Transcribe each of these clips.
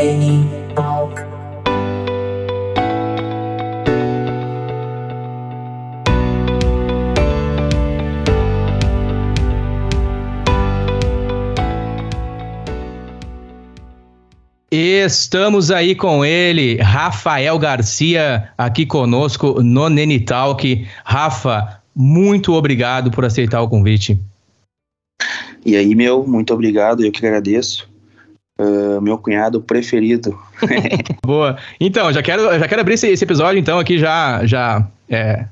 Neni Talk. Estamos aí com ele, Rafael Garcia, aqui conosco no Neni Talk. Rafa, muito obrigado por aceitar o convite. E aí, meu, muito obrigado, eu que agradeço. Uh, meu cunhado preferido. Boa. Então, já quero, já quero abrir esse, esse episódio, então, aqui já, já é,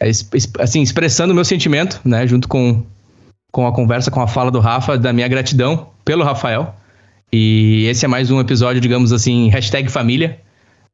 é, assim, expressando o meu sentimento, né, junto com, com a conversa, com a fala do Rafa, da minha gratidão pelo Rafael. E esse é mais um episódio, digamos assim, hashtag família.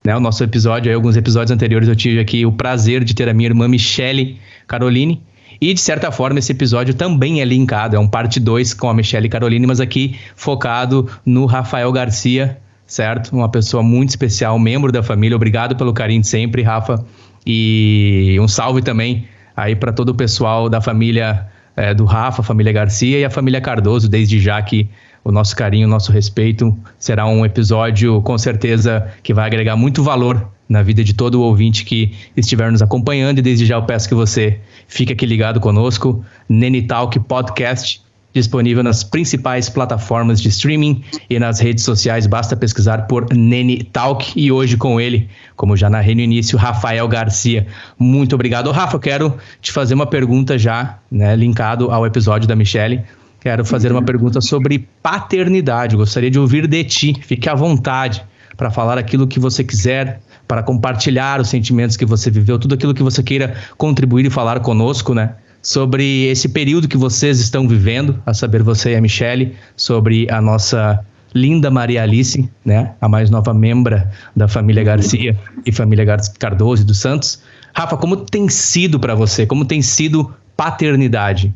Né, o nosso episódio, aí, alguns episódios anteriores eu tive aqui o prazer de ter a minha irmã Michele Caroline. E, de certa forma, esse episódio também é linkado, é um parte 2 com a Michelle Caroline, mas aqui focado no Rafael Garcia, certo? Uma pessoa muito especial, membro da família. Obrigado pelo carinho de sempre, Rafa. E um salve também aí para todo o pessoal da família é, do Rafa, família Garcia e a família Cardoso, desde já que o nosso carinho, o nosso respeito será um episódio com certeza que vai agregar muito valor na vida de todo ouvinte que estiver nos acompanhando. E desde já eu peço que você fique aqui ligado conosco. Nene Talk Podcast, disponível nas principais plataformas de streaming e nas redes sociais. Basta pesquisar por Nene Talk. E hoje com ele, como já narrei no início, Rafael Garcia. Muito obrigado. Rafa, quero te fazer uma pergunta já, né, linkado ao episódio da Michelle. Quero fazer uma pergunta sobre paternidade. Gostaria de ouvir de ti. Fique à vontade para falar aquilo que você quiser, para compartilhar os sentimentos que você viveu, tudo aquilo que você queira contribuir e falar conosco, né? Sobre esse período que vocês estão vivendo, a saber você e a Michelle, sobre a nossa linda Maria Alice, né? A mais nova membra da família Garcia e família Cardoso e dos Santos. Rafa, como tem sido para você? Como tem sido paternidade?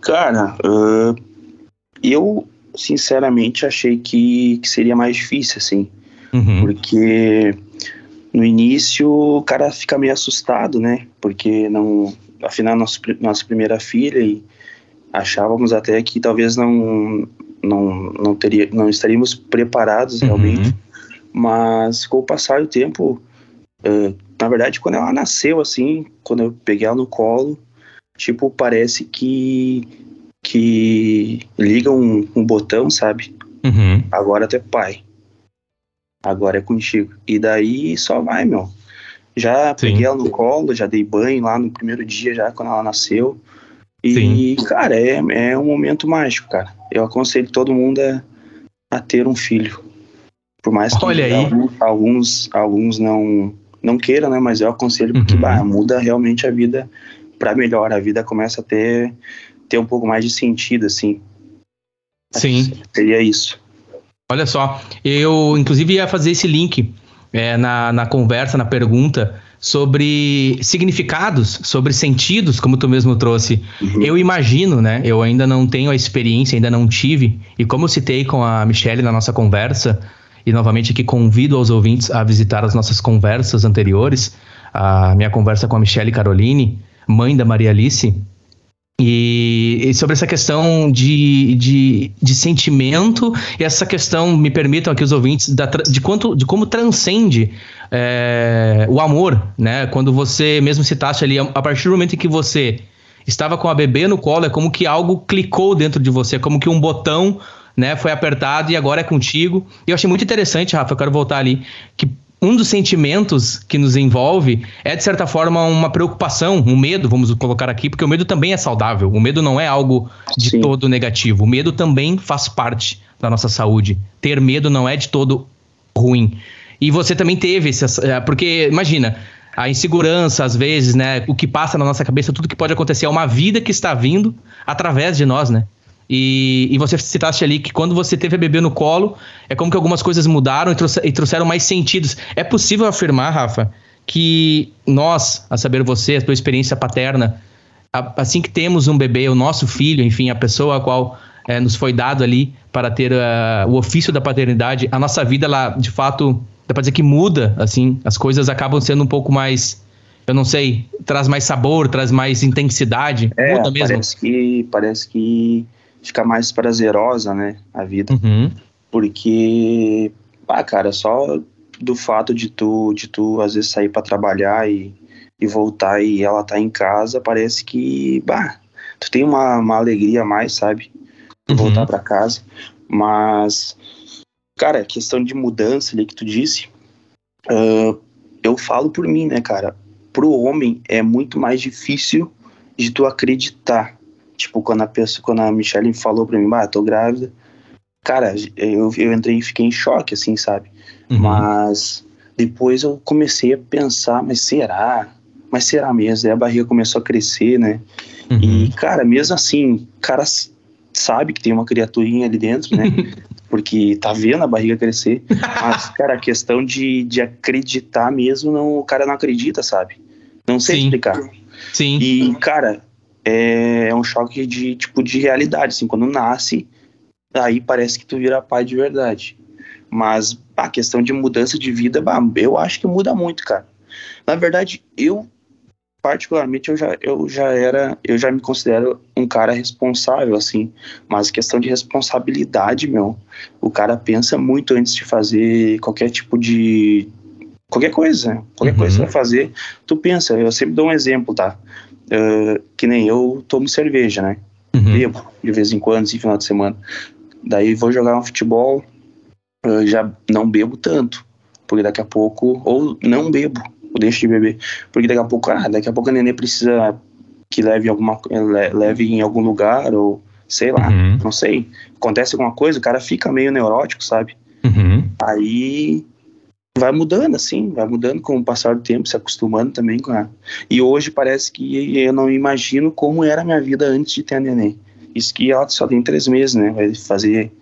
Cara, uh, eu sinceramente achei que, que seria mais difícil, assim. Uhum. Porque no início o cara fica meio assustado, né? Porque não. Afinal, nosso, nossa primeira filha e achávamos até que talvez não não, não, teria, não estaríamos preparados uhum. realmente. Uhum. Mas com o passar do tempo, uh, na verdade, quando ela nasceu, assim, quando eu peguei ela no colo, tipo, parece que que liga um, um botão, sabe? Uhum. Agora tu é pai agora é contigo. E daí só vai, meu. Já Sim. peguei ela no colo, já dei banho lá no primeiro dia, já quando ela nasceu. E, Sim. cara, é, é um momento mágico, cara. Eu aconselho todo mundo a, a ter um filho. Por mais que Olha alguns, alguns, alguns não, não queiram, né? Mas eu aconselho porque uhum. bah, muda realmente a vida para melhor. A vida começa a ter, ter um pouco mais de sentido, assim. Sim. Seria isso. Olha só, eu inclusive ia fazer esse link é, na, na conversa, na pergunta, sobre significados, sobre sentidos, como tu mesmo trouxe. Uhum. Eu imagino, né? Eu ainda não tenho a experiência, ainda não tive, e como eu citei com a Michelle na nossa conversa, e novamente aqui convido aos ouvintes a visitar as nossas conversas anteriores, a minha conversa com a Michelle Caroline, mãe da Maria Alice, e, e, sobre essa questão de, de, de, sentimento e essa questão, me permitam aqui os ouvintes, da, de, quanto, de como transcende é, o amor, né? Quando você mesmo citasse ali, a partir do momento em que você estava com a bebê no colo, é como que algo clicou dentro de você, como que um botão né, foi apertado e agora é contigo. E eu achei muito interessante, Rafa, eu quero voltar ali, que um dos sentimentos que nos envolve é, de certa forma, uma preocupação, um medo, vamos colocar aqui, porque o medo também é saudável. O medo não é algo de Sim. todo negativo. O medo também faz parte da nossa saúde. Ter medo não é de todo ruim. E você também teve esse. Eh, porque, imagina, a insegurança, às vezes, né? O que passa na nossa cabeça, tudo que pode acontecer é uma vida que está vindo através de nós, né? E, e você citaste ali que quando você teve a bebê no colo, é como que algumas coisas mudaram e, e trouxeram mais sentidos. É possível afirmar, Rafa, que nós, a saber você, a tua experiência paterna, assim que temos um bebê, o nosso filho, enfim, a pessoa a qual é, nos foi dado ali para ter uh, o ofício da paternidade, a nossa vida, ela, de fato, dá para dizer que muda, assim, as coisas acabam sendo um pouco mais eu não sei, traz mais sabor, traz mais intensidade, é, muda mesmo. Parece que, parece que fica mais prazerosa, né, a vida. Uhum. Porque, ah, cara, só do fato de tu, de tu às vezes sair para trabalhar e, e voltar e ela tá em casa, parece que, bah, tu tem uma, uma alegria a mais, sabe? Uhum. Voltar para casa. Mas, cara, questão de mudança ali que tu disse, uh, eu falo por mim, né, cara? Pro homem é muito mais difícil de tu acreditar. Tipo, quando a pessoa, quando a Michelle falou pra mim, bah, tô grávida, cara, eu, eu entrei e fiquei em choque, assim, sabe? Uhum. Mas depois eu comecei a pensar, mas será? Mas será mesmo? Aí a barriga começou a crescer, né? Uhum. E, cara, mesmo assim, cara sabe que tem uma criaturinha ali dentro, né? Porque tá vendo a barriga crescer. Mas, cara, a questão de, de acreditar mesmo, não, o cara não acredita, sabe? Não sei Sim. explicar. Sim. E, cara, é, é um choque de, tipo, de realidade, assim, quando nasce, aí parece que tu vira pai de verdade. Mas a questão de mudança de vida, bah, eu acho que muda muito, cara. Na verdade, eu particularmente eu já, eu já era, eu já me considero um cara responsável, assim, mas questão de responsabilidade, meu, o cara pensa muito antes de fazer qualquer tipo de, qualquer coisa, qualquer uhum. coisa que vai fazer, tu pensa, eu sempre dou um exemplo, tá, uh, que nem eu tomo cerveja, né, uhum. bebo de vez em quando, assim, final de semana, daí vou jogar um futebol, eu já não bebo tanto, porque daqui a pouco, ou não bebo, ou deixo de beber, porque daqui a pouco, ah, daqui a pouco a neném precisa que leve alguma leve em algum lugar ou sei lá, uhum. não sei, acontece alguma coisa, o cara fica meio neurótico, sabe? Uhum. Aí vai mudando assim, vai mudando com o passar do tempo, se acostumando também com a... E hoje parece que eu não imagino como era a minha vida antes de ter a neném. Isso que ela só tem três meses, né? Vai fazer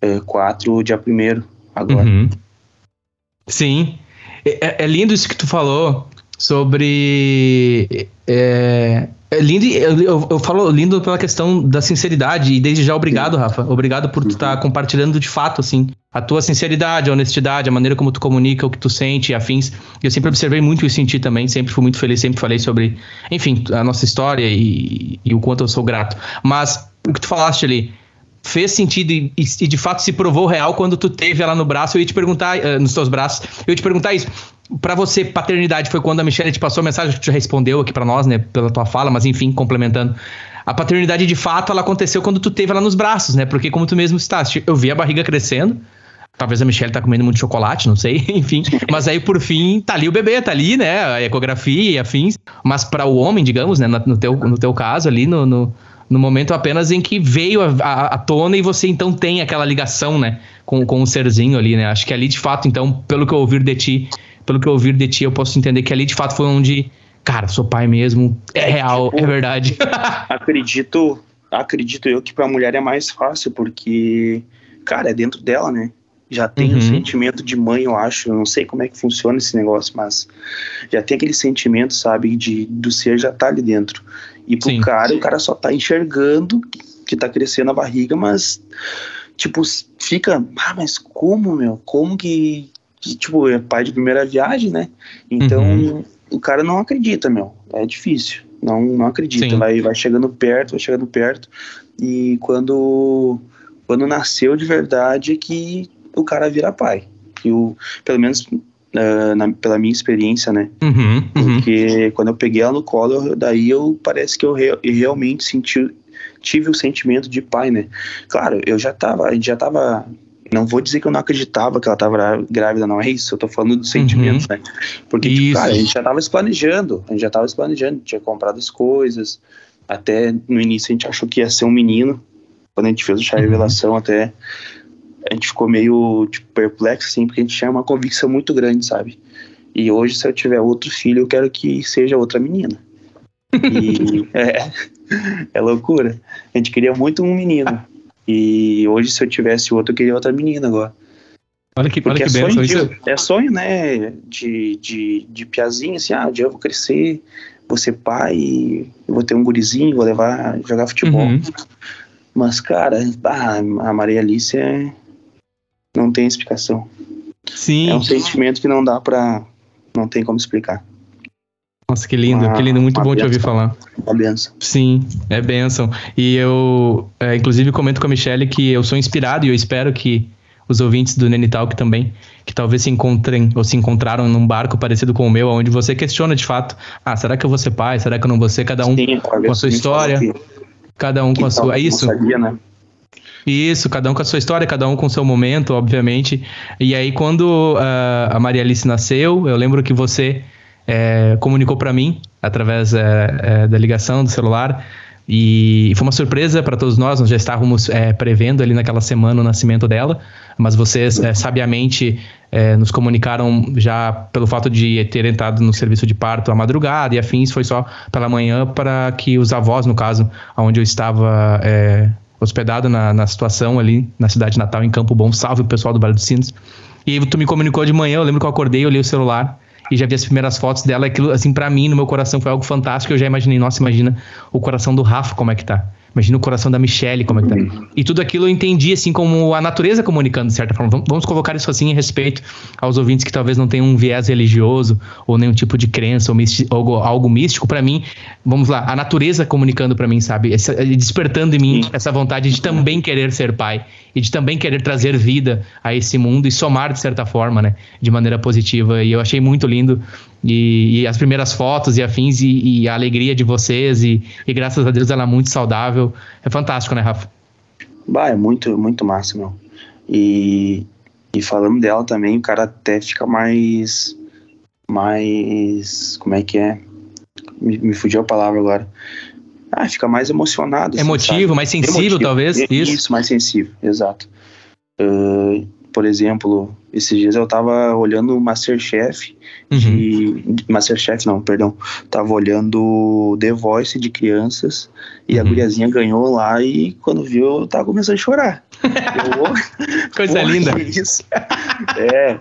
é, quatro dia primeiro agora. Uhum. Sim. É, é, lindo isso que tu falou sobre. É, é lindo, eu, eu, falo lindo pela questão da sinceridade, e desde já obrigado, Rafa. Obrigado por tu estar tá compartilhando de fato, assim, a tua sinceridade, a honestidade, a maneira como tu comunica, o que tu sente, afins. Eu sempre observei muito isso em ti também, sempre fui muito feliz, sempre falei sobre, enfim, a nossa história e, e o quanto eu sou grato. Mas o que tu falaste ali, fez sentido e, e, de fato se provou real quando tu teve ela no braço. Eu ia te perguntar, uh, nos teus braços, eu ia te perguntar isso. Para você, paternidade foi quando a Michelle te passou a mensagem que tu já respondeu aqui para nós, né, pela tua fala, mas enfim, complementando. A paternidade de fato ela aconteceu quando tu teve ela nos braços, né? Porque como tu mesmo citaste, eu vi a barriga crescendo. Talvez a Michelle tá comendo muito chocolate, não sei, enfim. Mas aí, por fim, tá ali o bebê, tá ali, né? A ecografia e afins. Mas para o homem, digamos, né? No teu, no teu caso ali, no, no no momento apenas em que veio à tona e você então tem aquela ligação, né, com, com o serzinho ali, né? Acho que ali de fato, então, pelo que eu ouvir de ti, pelo que eu ouvir de ti, eu posso entender que ali de fato foi onde, cara, sou pai mesmo, é, é real, tipo, é verdade. acredito, acredito eu que para a mulher é mais fácil porque, cara, é dentro dela, né? já tem uhum. um sentimento de mãe, eu acho. Eu não sei como é que funciona esse negócio, mas já tem aquele sentimento, sabe, de do ser já tá ali dentro. E pro Sim. cara, o cara só tá enxergando que tá crescendo a barriga, mas, tipo, fica, ah, mas como, meu? Como que, que tipo, é pai de primeira viagem, né? Então, uhum. o cara não acredita, meu. É difícil. Não, não acredita. Vai, vai chegando perto, vai chegando perto. E quando, quando nasceu de verdade é que o cara vira pai. E o, pelo menos uh, na, pela minha experiência, né? Uhum, uhum. Porque quando eu peguei ela no colo, daí eu parece que eu re, realmente senti, tive o sentimento de pai, né? Claro, eu já tava, a gente já tava. Não vou dizer que eu não acreditava que ela tava grávida, não é isso. Eu tô falando do sentimento, uhum. né? Porque, tipo, cara, a gente já tava se planejando, a gente já tava se planejando, tinha comprado as coisas. Até no início a gente achou que ia ser um menino. Quando a gente fez o chá uhum. revelação, até a gente ficou meio tipo, perplexo, assim, porque a gente tinha uma convicção muito grande, sabe? E hoje, se eu tiver outro filho, eu quero que seja outra menina. E é, é loucura. A gente queria muito um menino. E hoje, se eu tivesse outro, eu queria outra menina agora. Olha que, olha que é, sonho de, é sonho, né? De, de, de piazinho, assim, ah, um dia eu vou crescer, vou ser pai, vou ter um gurizinho, vou levar jogar futebol. Uhum. Mas, cara, ah, a Maria Alice é, não tem explicação. Sim. É um sentimento que não dá pra. Não tem como explicar. Nossa, que lindo, uma, que lindo, muito bom benção, te ouvir falar. Uma benção. Sim, é benção. E eu, é, inclusive, comento com a Michelle que eu sou inspirado e eu espero que os ouvintes do Nenital que também, que talvez se encontrem ou se encontraram num barco parecido com o meu, onde você questiona de fato, ah, será que eu vou ser pai? Será que eu não vou ser? Cada um Sim, com a sua história, cada um com a sua... É isso? Sabia, né? Isso, cada um com a sua história, cada um com o seu momento, obviamente. E aí, quando uh, a Maria Alice nasceu, eu lembro que você é, comunicou para mim, através é, é, da ligação do celular, e foi uma surpresa para todos nós, nós já estávamos prevendo ali naquela semana o nascimento dela, mas vocês sabiamente nos comunicaram já pelo fato de ter entrado no serviço de parto à madrugada e afins, foi só pela manhã para que os avós, no caso, onde eu estava hospedado na, na situação ali na cidade natal, em Campo Bom, salve o pessoal do Vale dos Sinos. E tu me comunicou de manhã, eu lembro que eu acordei, olhei o celular e já vi as primeiras fotos dela. Aquilo, assim, para mim, no meu coração, foi algo fantástico. Eu já imaginei, nossa, imagina o coração do Rafa como é que tá. Imagina o coração da Michelle, como é que tá. E tudo aquilo eu entendi, assim, como a natureza comunicando, de certa forma. Vamos colocar isso assim em respeito aos ouvintes que talvez não tenham um viés religioso ou nenhum tipo de crença ou, ou algo místico. para mim, vamos lá, a natureza comunicando para mim, sabe? Essa, despertando em mim Sim. essa vontade de também querer ser pai e de também querer trazer vida a esse mundo e somar, de certa forma, né? De maneira positiva. E eu achei muito lindo e, e, as primeiras fotos e afins e, e a alegria de vocês e, e, graças a Deus ela é muito saudável. É fantástico, né, Rafa? Bah, é muito, muito massa, meu. E, e falando dela também, o cara até fica mais. Mais. Como é que é? Me, me fugiu a palavra agora. Ah, fica mais emocionado. Assim, Emotivo, sabe? mais sensível, Emotivo. talvez. Isso. isso, mais sensível, exato. Uh, por exemplo, esses dias eu tava olhando o Masterchef uhum. de. Masterchef, não, perdão. Tava olhando The Voice de crianças e uhum. a guriazinha ganhou lá e quando viu eu tava começando a chorar. eu, Coisa linda. É,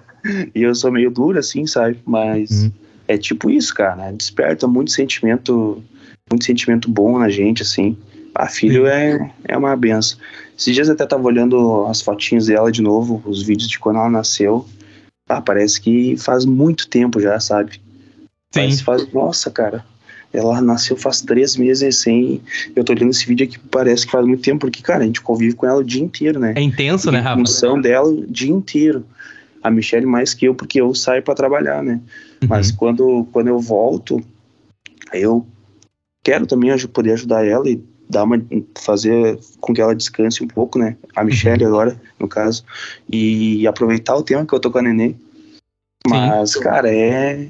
e eu sou meio duro assim, sabe? Mas uhum. é tipo isso, cara. Desperta muito sentimento, muito sentimento bom na gente, assim. A filho é, é uma benção. Esses dias até tava olhando as fotinhas dela de novo, os vídeos de quando ela nasceu. Ah, parece que faz muito tempo já, sabe? Sim. faz, nossa, cara. Ela nasceu faz três meses sem. Eu tô olhando esse vídeo aqui, parece que faz muito tempo, porque, cara, a gente convive com ela o dia inteiro, né? É intenso, né, Rafa? A função dela o dia inteiro. A Michelle mais que eu, porque eu saio para trabalhar, né? Uhum. Mas quando, quando eu volto, eu quero também poder ajudar ela e dar uma fazer com que ela descanse um pouco, né? A uhum. Michelle agora, no caso, e aproveitar o tempo que eu tô com a Nenê. Mas, Sim. cara, é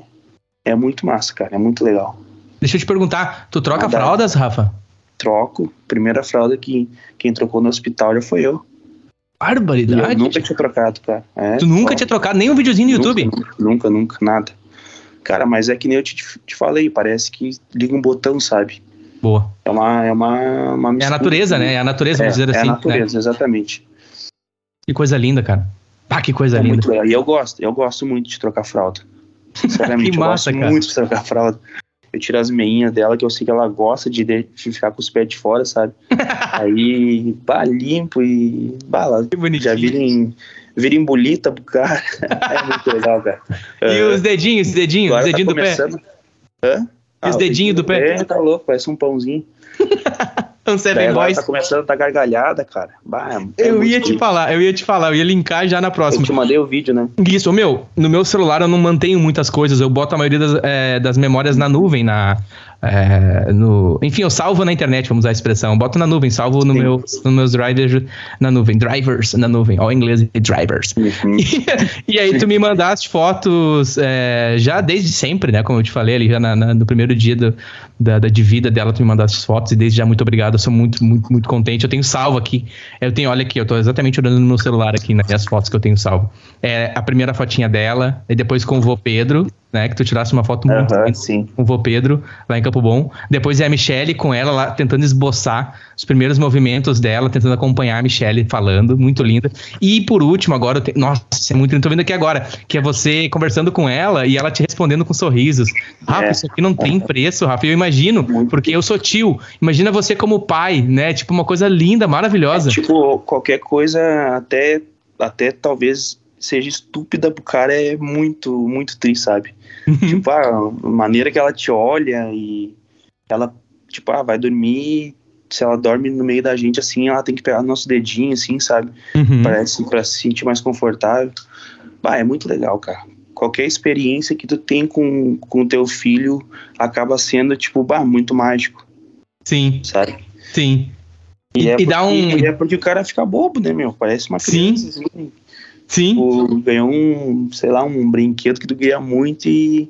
é muito massa, cara, é muito legal. Deixa eu te perguntar, tu troca fraldas, Rafa? Troco. Primeira fralda que quem trocou no hospital já foi eu. Barbaridade. eu nunca tinha trocado, cara. É, tu nunca tinha trocado nem um videozinho no nunca, YouTube? Nunca, nunca, nunca, nada. Cara, mas é que nem eu te, te falei, parece que liga um botão, sabe? Boa. É uma, é uma, uma É a natureza, né? É a natureza, vamos é, dizer assim. É a assim, natureza, né? exatamente. Que coisa linda, cara. Ah, que coisa é linda. E eu gosto, eu gosto muito de trocar fralda. Sinceramente, que massa, eu gosto cara. muito de trocar fralda. Eu tiro as meinhas dela, que eu sei que ela gosta de, de ficar com os pés de fora, sabe? Aí, pá, limpo e. Bah, já virem, virem bolita pro cara. é muito legal, cara. E uh, os dedinhos, os dedinhos, os dedinhos tá do começando... pé? Hã? Ah, os dedinhos do pé? É, tá louco, parece um pãozinho. um Seven Boys. Tá começando a tá gargalhada, cara. Bah, é eu ia te falar, eu ia te falar, eu ia linkar já na próxima. Eu te mandei o vídeo, né? Isso, meu, no meu celular eu não mantenho muitas coisas, eu boto a maioria das, é, das memórias na nuvem, na, é, no, enfim, eu salvo na internet, vamos usar a expressão. Boto na nuvem, salvo no meu, nos meus drivers na nuvem. Drivers na nuvem, ao inglês de drivers. Uhum. E, e, aí tu me mandaste fotos é, já desde sempre, né? Como eu te falei ali, já na, na, no primeiro dia do, da, da, de vida dela, tu me mandaste as fotos e desde já muito obrigado. Eu sou muito, muito, muito contente. Eu tenho salvo aqui. Eu tenho, olha aqui, eu tô exatamente olhando no meu celular aqui, né, fotos que eu tenho salvo. É a primeira fotinha dela, e depois com o vô Pedro né? Que tu tirasse uma foto muito uhum, sim. com o vô Pedro, lá em Campo Bom. Depois é a Michelle com ela lá tentando esboçar os primeiros movimentos dela, tentando acompanhar a Michelle falando, muito linda. E por último, agora, te... nossa, é muito lindo, tô vendo aqui agora, que é você conversando com ela e ela te respondendo com sorrisos. Rafa, é. isso aqui não tem preço, Rafa. Eu imagino, porque eu sou tio. Imagina você como pai, né? Tipo, uma coisa linda, maravilhosa. É, tipo, qualquer coisa, até, até talvez seja estúpida pro cara é muito, muito triste, sabe? Uhum. tipo, a maneira que ela te olha e ela, tipo, ah, vai dormir, se ela dorme no meio da gente, assim, ela tem que pegar no nosso dedinho, assim, sabe? Uhum. Parece para se sentir mais confortável. Bah, é muito legal, cara. Qualquer experiência que tu tem com o teu filho acaba sendo, tipo, bah, muito mágico. Sim. Sabe? Sim. E, e, é, e dá um... é porque o cara fica bobo, né, meu? Parece uma criança. Sim. Assim. Sim. Ganhou um, sei lá, um brinquedo que tu ganha muito e.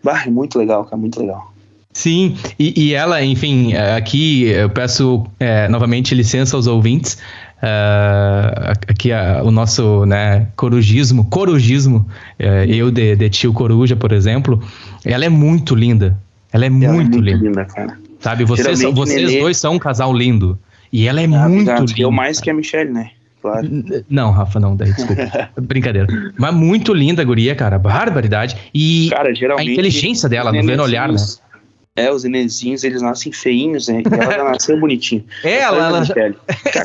Bah, é muito legal, cara, muito legal. Sim, e, e ela, enfim, aqui eu peço é, novamente licença aos ouvintes. Uh, aqui uh, o nosso né, corujismo, corujismo, uh, eu de, de, tio coruja, por exemplo, ela é muito linda. Ela é, ela muito, é muito linda. linda cara. Sabe, vocês, vocês Nenê... dois são um casal lindo. E ela é ah, muito linda. Eu mais que a Michelle, né? Claro. Não, Rafa, não, daí, desculpa. Brincadeira. Mas muito linda a guria, cara. Barbaridade. E cara, a inteligência dela, no vendo olhar, né? É, os nenenzinhos, eles nascem feinhos, né? E ela já nasceu bonitinho. É, ela, ela... Cara,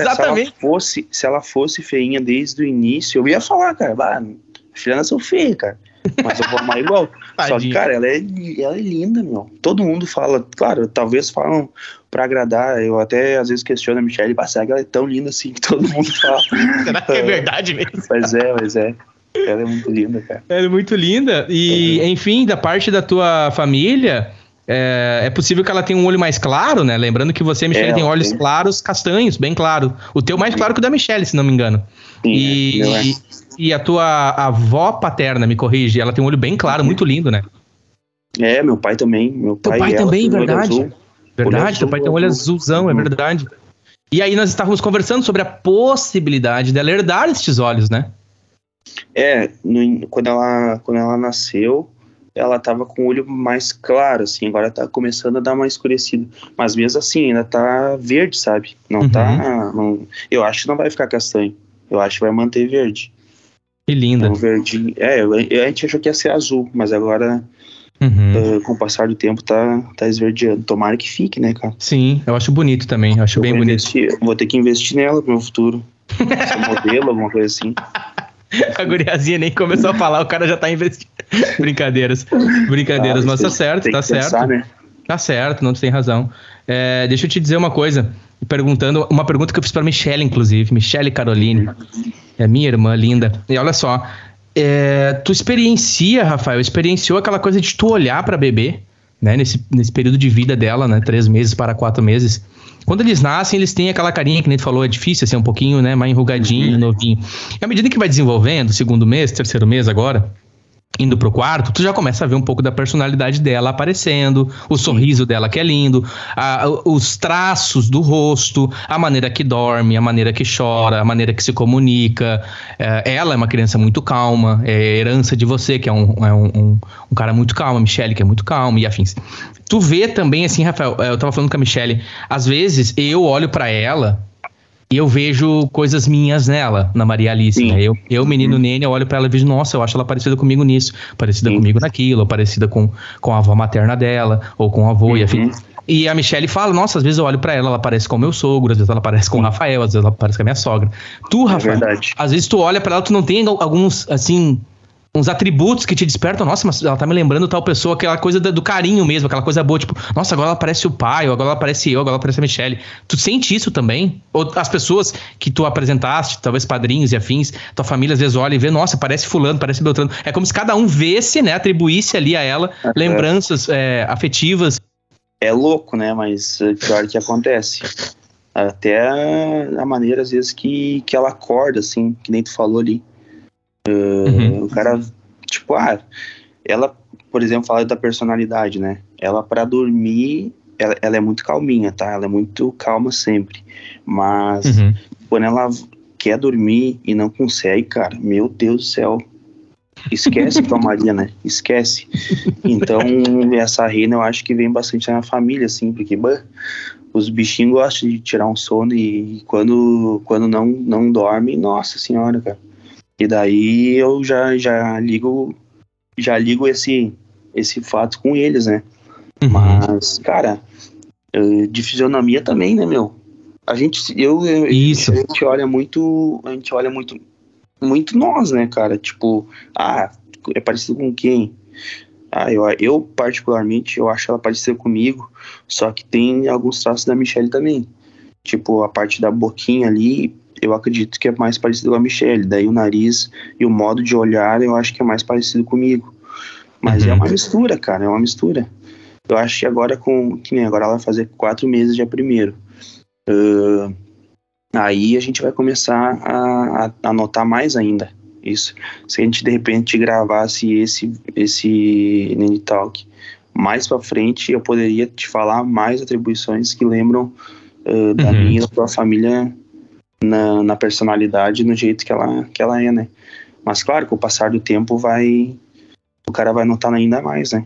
Exatamente. Se ela, fosse, se ela fosse feinha desde o início, eu ia falar, cara, bah, a filha nasceu feia, cara. Mas eu vou amar igual. Só que, cara, ela é, ela é linda, meu. Todo mundo fala, claro, talvez falam pra agradar. Eu até às vezes questiono a Michelle Bassag, ela é tão linda assim que todo mundo fala. Será que é verdade mesmo? Mas é, mas é. Ela é muito linda, cara. Ela é muito linda. E, uhum. enfim, da parte da tua família, é, é, possível que ela tenha um olho mais claro, né? Lembrando que você, Michelle, é, tem olhos claros, castanhos, bem claro. O teu mais claro que o da Michelle, se não me engano. Sim, e, é, e, e, a tua avó paterna, me corrige, ela tem um olho bem claro, muito lindo, né? É, meu pai também. Meu pai, teu pai também, verdade. Verdade, teu pai tem um olho azulzão, é verdade. E aí nós estávamos conversando sobre a possibilidade dela herdar estes olhos, né? É, no, quando, ela, quando ela nasceu, ela tava com o olho mais claro, assim, agora tá começando a dar uma escurecida. Mas mesmo assim, ainda tá verde, sabe? Não tá, uhum. tá. Não, eu acho que não vai ficar castanho. Eu acho que vai manter verde. Que linda. Então, verde. É, a gente achou que ia ser azul, mas agora. Uhum. Uh, com o passar do tempo tá, tá esverdeando. Tomara que fique, né, cara? Sim, eu acho bonito também. Eu acho eu bem bonito. Investir, vou ter que investir nela pro meu futuro. Ser modelo, alguma coisa assim. A guriazinha nem começou a falar, o cara já tá investindo. Brincadeiras. Brincadeiras, ah, mas tá certo, tá certo. Pensar, né? Tá certo, não tem razão. É, deixa eu te dizer uma coisa. Perguntando, uma pergunta que eu fiz pra Michelle, inclusive. Michelle Caroline. É minha irmã linda. E olha só. É, tu experiencia, Rafael, experienciou aquela coisa de tu olhar para bebê, né? Nesse, nesse período de vida dela, né? Três meses para quatro meses. Quando eles nascem, eles têm aquela carinha que nem tu falou, é difícil, assim, um pouquinho, né? Mais enrugadinho, uhum. novinho. E à medida que vai desenvolvendo, segundo mês, terceiro mês agora, indo pro quarto, tu já começa a ver um pouco da personalidade dela aparecendo, o sorriso dela que é lindo, a, os traços do rosto, a maneira que dorme, a maneira que chora, a maneira que se comunica. É, ela é uma criança muito calma, é herança de você, que é um, é um, um, um cara muito calmo, a Michelle, que é muito calma e afins. Tu vê também, assim, Rafael, é, eu tava falando com a Michelle, às vezes eu olho para ela e eu vejo coisas minhas nela, na Maria Alice, né? Eu, eu menino uhum. Nene, eu olho para ela e vejo, nossa, eu acho ela parecida comigo nisso, parecida Sim. comigo naquilo, parecida com, com a avó materna dela, ou com o avô uhum. e afim. E a Michelle fala, nossa, às vezes eu olho para ela, ela parece com o meu sogro, às vezes ela parece com o Rafael, às vezes ela parece com a minha sogra. Tu, Rafael, é às vezes tu olha para ela, tu não tem alguns, assim, uns atributos que te despertam, nossa, mas ela tá me lembrando tal pessoa, aquela coisa do carinho mesmo, aquela coisa boa, tipo, nossa, agora ela parece o pai, ou agora ela parece eu, agora ela parece a Michelle. Tu sente isso também? Ou as pessoas que tu apresentaste, talvez padrinhos e afins, tua família às vezes olha e vê, nossa, parece fulano, parece Beltrano. É como se cada um vesse, né, atribuísse ali a ela é. lembranças é, afetivas. É louco, né, mas é pior que acontece. Até a maneira, às vezes, que, que ela acorda, assim, que nem tu falou ali uhum. O cara, tipo, ah, ela, por exemplo, fala da personalidade, né? Ela, para dormir, ela, ela, é muito calminha, tá? Ela é muito calma sempre. Mas uhum. quando ela quer dormir e não consegue, cara, meu Deus do céu. Esquece tua Maria, né? Esquece. Então, essa reina eu acho que vem bastante na família, assim, porque bah, os bichinhos gostam de tirar um sono e quando, quando não, não dorme, nossa senhora, cara. E daí eu já, já ligo já ligo esse, esse fato com eles, né? Uhum. Mas, cara, de fisionomia também, né, meu? A gente, eu, Isso. a gente olha muito, a gente olha muito, muito nós, né, cara? Tipo, ah, é parecido com quem? Ah, eu, eu particularmente, eu acho ela parecida comigo, só que tem alguns traços da Michelle também. Tipo, a parte da boquinha ali, eu acredito que é mais parecido com a Michelle. Daí o nariz e o modo de olhar, eu acho que é mais parecido comigo. Mas é uhum. é uma mistura, cara, é uma mistura. Eu acho que agora com. Que nem agora ela vai fazer quatro meses dia primeiro. Uh, aí a gente vai começar a, a, a notar mais ainda isso. Se a gente de repente gravasse esse esse Nene Talk mais para frente, eu poderia te falar mais atribuições que lembram uh, da uhum. minha da família na, na personalidade, no jeito que ela que ela é, né? Mas claro, com o passar do tempo vai o cara vai notar ainda mais, né?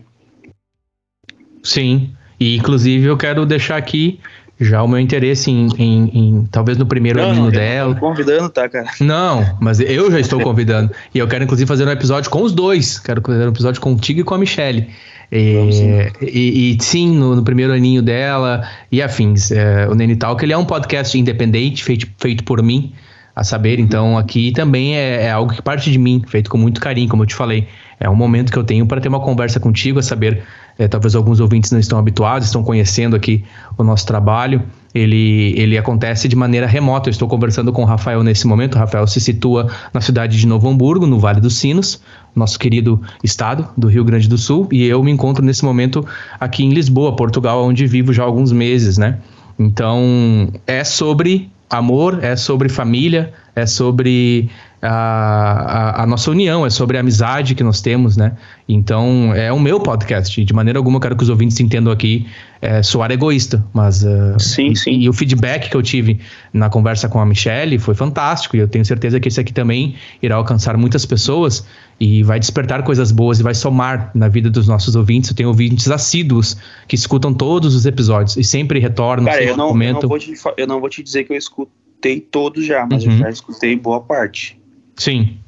Sim. E inclusive eu quero deixar aqui já o meu interesse em, em, em talvez no primeiro não, aninho não, dela. convidando, tá, cara? Não, mas eu já estou convidando. e eu quero, inclusive, fazer um episódio com os dois. Quero fazer um episódio contigo e com a Michelle. E, sim. E, e, sim, no, no, primeiro aninho dela e afins. É, o Nene Talk ele é um podcast independente, feito, feito por mim, a saber. Então aqui também é, é algo que parte de mim, feito com muito carinho, como eu te falei. É um momento que eu tenho para ter uma conversa contigo, a saber é, talvez alguns ouvintes não estão habituados, estão conhecendo aqui o nosso trabalho. Ele, ele acontece de maneira remota. Eu estou conversando com o Rafael nesse momento. O Rafael se situa na cidade de Novo Hamburgo, no Vale dos Sinos, nosso querido estado do Rio Grande do Sul. E eu me encontro nesse momento aqui em Lisboa, Portugal, onde vivo já há alguns meses, né? Então, é sobre amor, é sobre família, é sobre a, a, a, nossa união, é sobre a amizade que nós temos, né? Então, é o meu podcast. De maneira alguma, eu quero que os ouvintes entendam aqui é, soar egoísta, mas. Uh, sim, sim. E, e, o feedback que eu tive na conversa com a Michelle foi fantástico. E eu tenho certeza que esse aqui também irá alcançar muitas pessoas e vai despertar coisas boas e vai somar na vida dos nossos ouvintes. Eu tenho ouvintes assíduos que escutam todos os episódios e sempre retornam. Cara, eu não, eu não, vou te, eu não vou te dizer que eu escutei todos já, mas uhum. eu já escutei boa parte. Sim.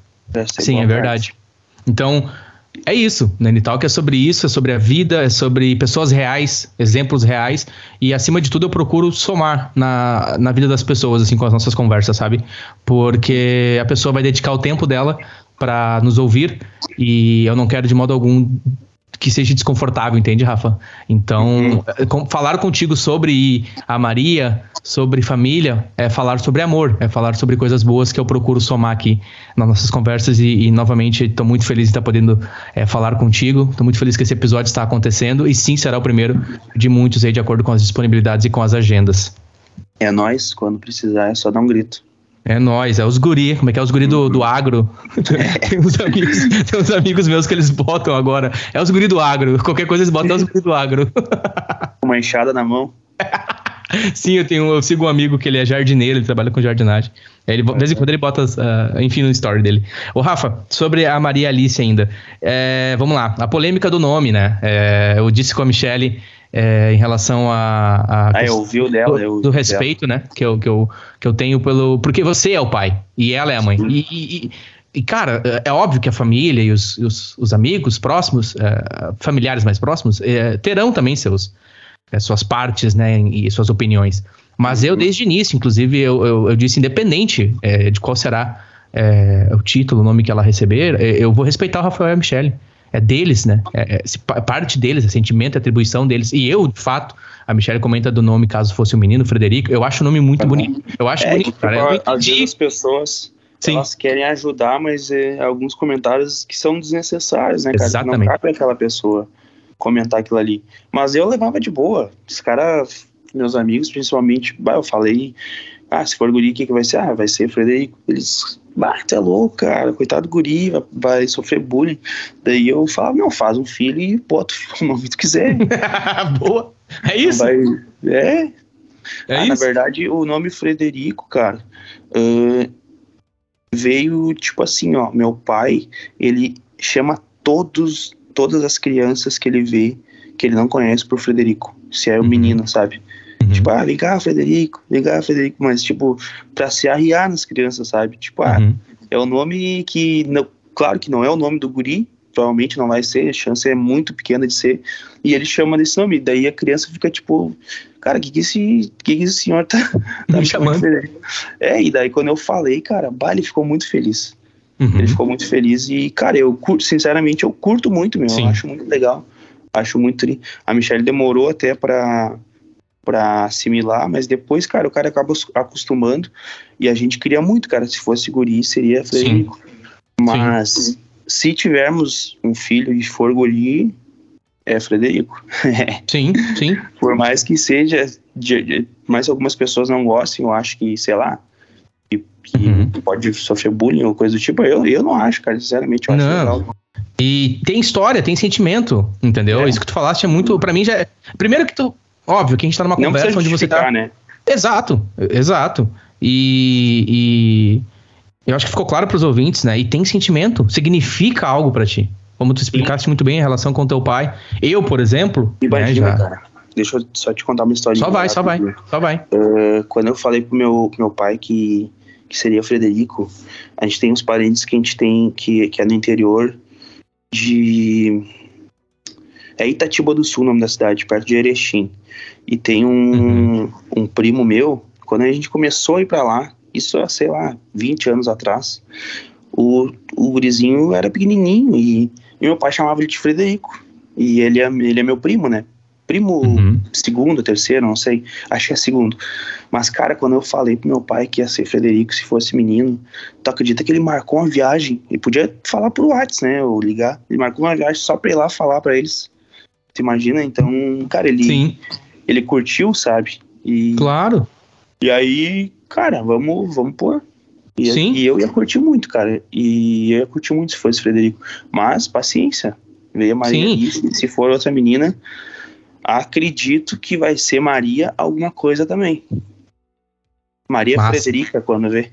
Sim, é verdade. Então, é isso. Nani Talk é sobre isso, é sobre a vida, é sobre pessoas reais, exemplos reais. E acima de tudo, eu procuro somar na, na vida das pessoas, assim, com as nossas conversas, sabe? Porque a pessoa vai dedicar o tempo dela para nos ouvir e eu não quero de modo algum que seja desconfortável, entende, Rafa? Então, uhum. Falar contigo sobre a Maria, sobre família, é falar sobre amor, é falar sobre coisas boas que eu procuro somar aqui nas nossas conversas e, e novamente estou muito feliz de estar podendo é, falar contigo, estou muito feliz que esse episódio está acontecendo e sim, será o primeiro de muitos aí de acordo com as disponibilidades e com as agendas. É nós, quando precisar é só dar um grito. É nós, é os guri, como é que é os guri do, do agro? tem, uns amigos, tem uns amigos meus que eles botam agora. É os guri do agro. Qualquer coisa eles botam é os guri do agro. Uma enxada na mão. Sim, eu tenho, eu sigo um amigo que ele é jardineiro, ele trabalha com jardinagem. Ele, de vez em quando ele bota, uh, enfim, no story dele. Ô, Rafa, sobre a Maria Alice ainda. É, vamos lá, a polêmica do nome, né? É, eu disse com a Michelle é, em relação a, a ah, eu ouvi o dela, eu do respeito, dela. né? Que eu, que, eu, que eu tenho pelo. Porque você é o pai e ela é a mãe. E, e, e, cara, é óbvio que a família e os, os, os amigos próximos, é, familiares mais próximos, é, terão também seus, é, suas partes, né? E suas opiniões. Mas eu, uhum. desde o início, inclusive, eu, eu, eu disse, independente é, de qual será é, o título, o nome que ela receber, eu vou respeitar o Rafael e a Michelle é deles, né? É, é, parte deles, é sentimento, é atribuição deles. E eu, de fato, a Michelle comenta do nome caso fosse o menino, Frederico. Eu acho o nome muito bonito. Eu acho é, bonito, que, cara. Tipo, às vezes as pessoas Sim. elas querem ajudar, mas é, alguns comentários que são desnecessários, né, cara? Exatamente. Que não cabe aquela pessoa comentar aquilo ali. Mas eu levava de boa. Os caras, meus amigos, principalmente, bah, eu falei, ah, se for guri, o que, que vai ser? Ah, vai ser Frederico. Eles bah, tu é louco, cara, coitado do guri, vai, vai, sofrer bullying. Daí eu falava, não, faz um filho e bota o nome que tu quiser. Boa, é isso? Vai, é. é ah, isso? Na verdade, o nome Frederico, cara, uh, veio tipo assim, ó, meu pai, ele chama todos, todas as crianças que ele vê, que ele não conhece por Frederico, se é o uhum. menino, sabe? Uhum. Tipo, ah, vem cá, Frederico, vem cá, Frederico, mas, tipo, pra se arriar nas crianças, sabe? Tipo, ah, uhum. é o nome que, não, claro que não é o nome do guri, provavelmente não vai ser, a chance é muito pequena de ser, e ele chama desse nome, daí a criança fica tipo, cara, o que que esse, que que esse senhor tá, tá me chamando? É, e daí quando eu falei, cara, bah, ele ficou muito feliz. Uhum. Ele ficou muito feliz e, cara, eu sinceramente eu curto muito, meu, eu acho muito legal. Acho muito. A Michelle demorou até pra, para assimilar, mas depois, cara, o cara acaba acostumando e a gente queria muito, cara, se fosse guri seria Frederico. Mas Sim. se tivermos um filho e for guri, é Frederico. sim, sim. Por mais que seja, de, de, mais algumas pessoas não gostem, eu acho que, sei lá, que, que uhum. pode sofrer bullying ou coisa do tipo, eu, eu não acho, cara, sinceramente, eu acho não. legal. E tem história, tem sentimento, entendeu? É. Isso que tu falaste é muito, para mim já é, primeiro que tu, óbvio que a gente tá numa não conversa onde você tá, né? Exato, exato. E, e eu acho que ficou claro para os ouvintes, né? E tem sentimento, significa algo para ti. Como tu explicaste Sim. muito bem em relação com teu pai. Eu, por exemplo. Imagina, né, já... cara. Deixa eu só te contar uma história. Só vai, só vai, só vai. Uh, quando eu falei pro meu, pro meu pai que, que seria Frederico, a gente tem uns parentes que a gente tem que, que é no interior de. É Itatiba do Sul, o nome da cidade, perto de Erechim. E tem um, uhum. um primo meu, quando a gente começou a ir para lá, isso há, sei lá, 20 anos atrás, o, o gurizinho era pequenininho e, e meu pai chamava ele de Frederico. E ele é, ele é meu primo, né? Primo uhum. segundo, terceiro, não sei. Acho que é segundo. Mas, cara, quando eu falei pro meu pai que ia ser Frederico se fosse menino, tu acredita que ele marcou uma viagem? Ele podia falar pro WhatsApp, né? Ou ligar. Ele marcou uma viagem só pra ir lá falar pra eles. Tu imagina? Então, cara, ele. Sim. Ele curtiu, sabe? E, claro. E aí, cara, vamos, vamos pôr. E, Sim. e eu ia curtir muito, cara. E eu ia curtir muito se fosse Frederico. Mas, paciência. Veio a Maria Sim. se for outra menina, acredito que vai ser Maria alguma coisa também. Maria Massa. Frederica, quando vê.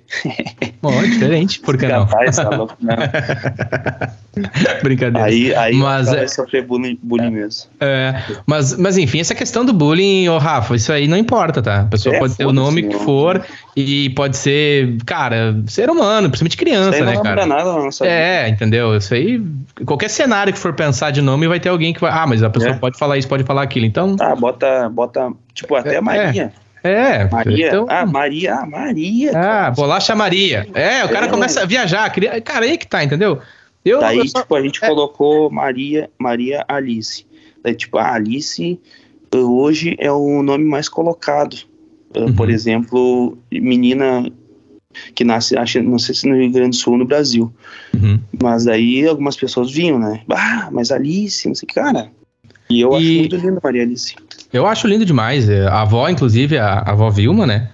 Bom, é diferente, por que não? Capaz, tá louco, não. Brincadeira. Aí, aí mas, vai é, sofrer bullying, bullying é, mesmo. É, mas, mas enfim, essa questão do bullying, ô Rafa, isso aí não importa, tá? A pessoa é, pode ter o nome que for e pode ser, cara, ser humano, principalmente criança, né, cara? Não nada, não é, entendeu? Isso aí, qualquer cenário que for pensar de nome vai ter alguém que vai, ah, mas a pessoa é. pode falar isso, pode falar aquilo, então... Ah, bota, bota, tipo, até a é, Maria. É. Maria. Então, ah, Maria. Ah, Maria. Ah, bolacha Maria. É, o cara é. começa a viajar. Cara, aí que tá, entendeu? Eu, Daí, eu só, tipo, a gente é. colocou Maria, Maria Alice. Daí, tipo, a Alice hoje é o nome mais colocado. Ah, uhum. Por exemplo, menina que nasce, acho, não sei se no Rio Grande do Sul ou no Brasil. Uhum. Mas aí algumas pessoas vinham, né? Ah, mas Alice, não sei o que, cara. E eu e... acho muito lindo Maria Alice. Eu acho lindo demais. É, a avó, inclusive, a, a avó Vilma, né?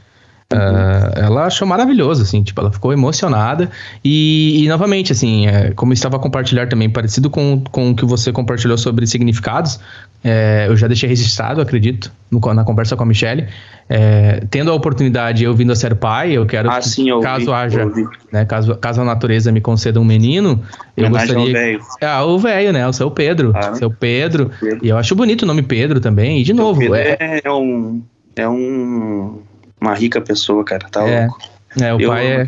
Uh, ela achou maravilhoso, assim, tipo, ela ficou emocionada. E, e novamente, assim, é, como estava a compartilhar também, parecido com, com o que você compartilhou sobre significados, é, eu já deixei registrado, acredito, no, na conversa com a Michelle, é, tendo a oportunidade, eu vindo a ser pai, eu quero ah, sim, eu caso haja, né, caso, caso a natureza me conceda um menino, eu Homenagem gostaria... Ah, o velho, né, o seu Pedro, ah, seu Pedro, Pedro, e eu acho bonito o nome Pedro também, e de novo... É, é um... É um uma rica pessoa, cara. Tá é. louco. É, o eu pai é,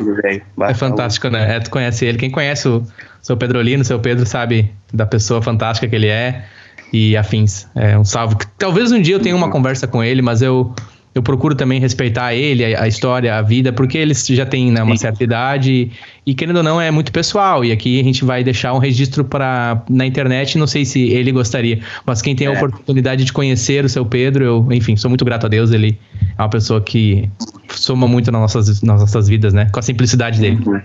é fantástico, né? É, tu conhece ele. Quem conhece o seu Pedrolino, seu Pedro, sabe da pessoa fantástica que ele é e afins. É um salve. Talvez um dia eu tenha uma conversa com ele, mas eu eu procuro também respeitar ele, a, história, a vida, porque eles já têm né, uma Sim. certa idade e, querendo ou não, é muito pessoal. E aqui a gente vai deixar um registro para na internet, não sei se ele gostaria, mas quem tem a é. oportunidade de conhecer o seu Pedro, eu, enfim, sou muito grato a Deus, ele é uma pessoa que soma muito nas nossas, nas nossas vidas, né? Com a simplicidade dele. Uhum.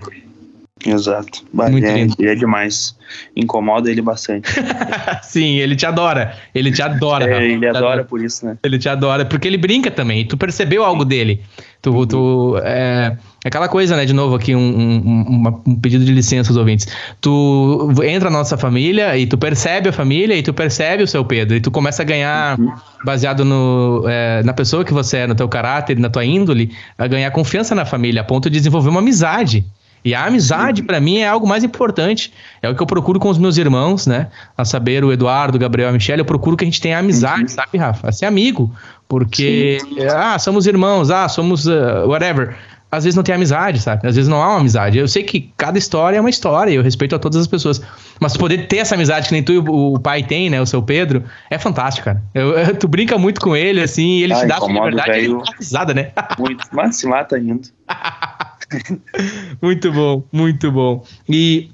Exato. Muito é, lindo. é demais. Incomoda ele bastante. Sim, ele te adora. Ele te adora. É, ele adora, adora, por isso, né? Ele te adora, porque ele brinca também. Tu percebeu algo dele. Tu, tu, é, aquela coisa, né? De novo aqui, um, um, um, pedido de licença aos ouvintes. Tu entra na nossa família e tu percebe a família e tu percebe o seu Pedro. E tu começa a ganhar, uhum. baseado no, é, na pessoa que você é, no teu caráter, na tua índole, a ganhar confiança na família, a ponto de desenvolver uma amizade. E a amizade, para mim, é algo mais importante. É o que eu procuro com os meus irmãos, né? A saber, o Eduardo, o Gabriel a Michelle, eu procuro que a gente tenha amizade, uhum. sabe, Rafa? A ser amigo. Porque, Sim. ah, somos irmãos, ah, somos uh, whatever. Às vezes não tem amizade, sabe? Às vezes não há uma amizade. Eu sei que cada história é uma história, eu respeito a todas as pessoas. Mas poder ter essa amizade que nem tu e o, pai tem, né? O seu Pedro, é fantástico, cara. Eu, eu, tu brinca muito com ele, assim, e ele ah, te dá a liberdade, ele dá risada, né? Muito, mas se mata ainda. muito bom, muito bom. E,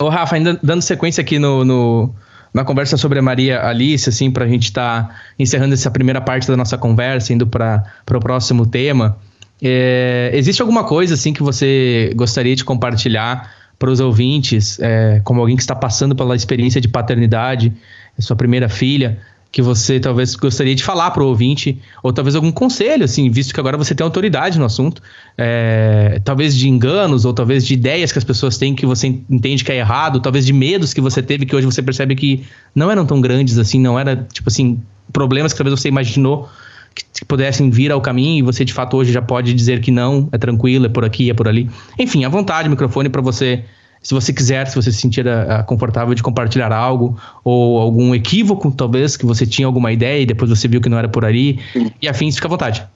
o Rafa, ainda dando sequência aqui no, no, na conversa sobre a Maria Alice, assim, para a gente estar tá encerrando essa primeira parte da nossa conversa, indo para o próximo tema. É, existe alguma coisa assim que você gostaria de compartilhar para os ouvintes, é, como alguém que está passando pela experiência de paternidade, sua primeira filha, que você talvez gostaria de falar para o ouvinte, ou talvez algum conselho, assim, visto que agora você tem autoridade no assunto, é, talvez de enganos, ou talvez de ideias que as pessoas têm que você entende que é errado, talvez de medos que você teve que hoje você percebe que não eram tão grandes assim, não era, tipo assim, problemas que talvez você imaginou que, pudessem vir ao caminho e você de fato hoje já pode dizer que não, é tranquilo, é por aqui, é por ali. Enfim, à vontade, microfone para você se você quiser, se você se sentir uh, confortável de compartilhar algo ou algum equívoco, talvez, que você tinha alguma ideia e depois você viu que não era por ali, Sim. e afins, fica à vontade.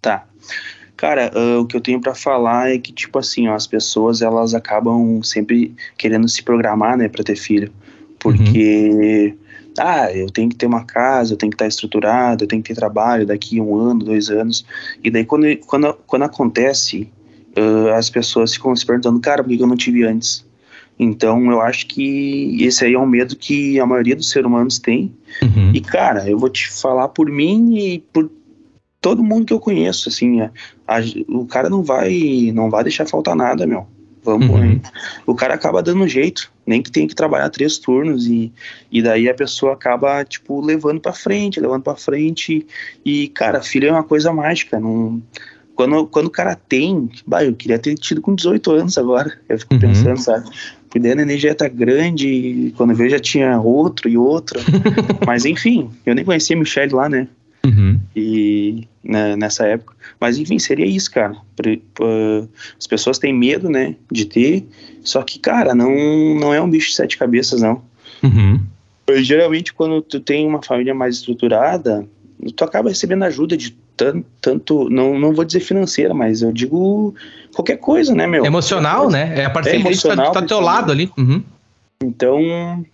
Tá. Cara, uh, o que eu tenho para falar é que, tipo assim, ó, as pessoas, elas acabam sempre querendo se programar, né, pra ter filho. Porque, uhum. ah, eu tenho que ter uma casa, eu tenho que estar estruturado, eu tenho que ter trabalho daqui um ano, dois anos. E daí, quando, quando, quando acontece uh, as pessoas ficam se perguntando, cara, por que eu não tive antes? Então, eu acho que esse aí é um medo que a maioria dos seres humanos tem. Uhum. E, cara, eu vou te falar por mim e por todo mundo que eu conheço, assim, a, a, o cara não vai, não vai deixar faltar nada, meu. Vamos, uhum. O cara acaba dando jeito, nem que tem que trabalhar três turnos e, e daí a pessoa acaba, tipo, levando para frente, levando para frente e, cara, filho é uma coisa mágica, não quando, quando o cara tem, bah, eu queria ter tido com 18 anos agora. Eu fico uhum. pensando, sabe? Porque a já tá grande, quando eu vejo já tinha outro e outro. Mas enfim, eu nem conhecia Michelle lá, né? Uhum. E né, nessa época. Mas enfim, seria isso, cara. As pessoas têm medo, né, de ter. Só que, cara, não, não é um bicho de sete cabeças, não. Uhum. Geralmente, quando tu tem uma família mais estruturada, tu acaba recebendo ajuda de tanto, tanto não, não vou dizer financeira, mas eu digo qualquer coisa, né, meu? Emocional, né? É a parceria é que tá, tá do teu lado ali. Uhum. Então,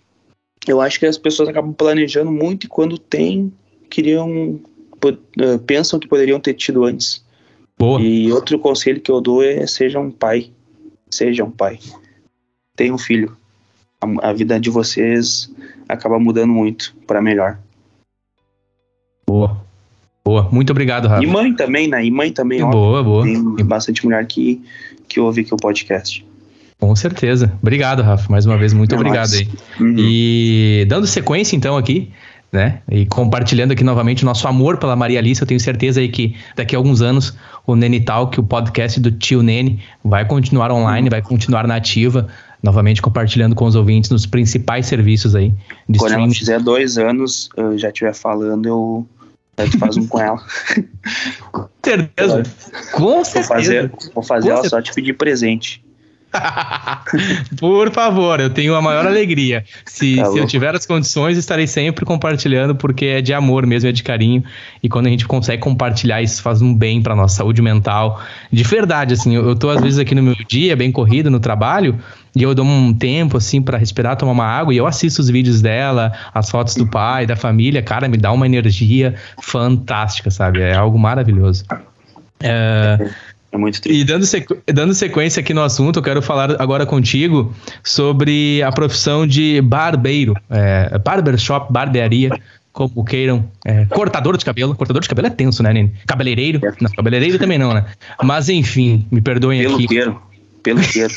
eu acho que as pessoas acabam planejando muito e quando tem, queriam, eh, pensam que poderiam ter tido antes. Boa. E outro conselho que eu dou é seja um pai. Seja um pai. Tenha um filho. A, a vida de vocês acaba mudando muito para melhor. Boa. Boa. Muito obrigado, Rafa. E mãe também, né? E mãe também, ó. Boa, boa. Tem bastante mulher que, que ouve aqui o podcast. Com certeza. Obrigado, Rafa. Mais uma vez, muito é obrigado aí. Uhum. E dando sequência, então, aqui, né? E compartilhando aqui novamente o nosso amor pela Maria Alice, eu tenho certeza aí que daqui a alguns anos o Nene Talk, o podcast do tio Nene, vai continuar online, vai continuar na ativa, novamente compartilhando com os ouvintes nos principais serviços aí. De Quando streaming. ela fizer dois anos, eu já estiver falando, eu Aí tu faz um com ela. Com certeza. Com certeza. Vou fazer, vou fazer ela só te pedir presente. Por favor, eu tenho a maior alegria. Se, tá se eu tiver as condições, estarei sempre compartilhando, porque é de amor mesmo, é de carinho. E quando a gente consegue compartilhar, isso faz um bem para nossa saúde mental. De verdade, assim, eu, eu tô às vezes aqui no meu dia, bem corrido no trabalho, e eu dou um tempo assim para respirar, tomar uma água e eu assisto os vídeos dela, as fotos do pai, da família, cara, me dá uma energia fantástica, sabe? É algo maravilhoso. É, é muito triste. E dando, sequ... dando sequência aqui no assunto, eu quero falar agora contigo sobre a profissão de barbeiro, é, barbershop, barbearia, como queiram, é, cortador de cabelo. Cortador de cabelo é tenso, né, Nene? Cabeleireiro? Não, cabeleireiro também não, né? Mas enfim, me perdoem Pelo aqui. Peluqueiro. Peluqueiro.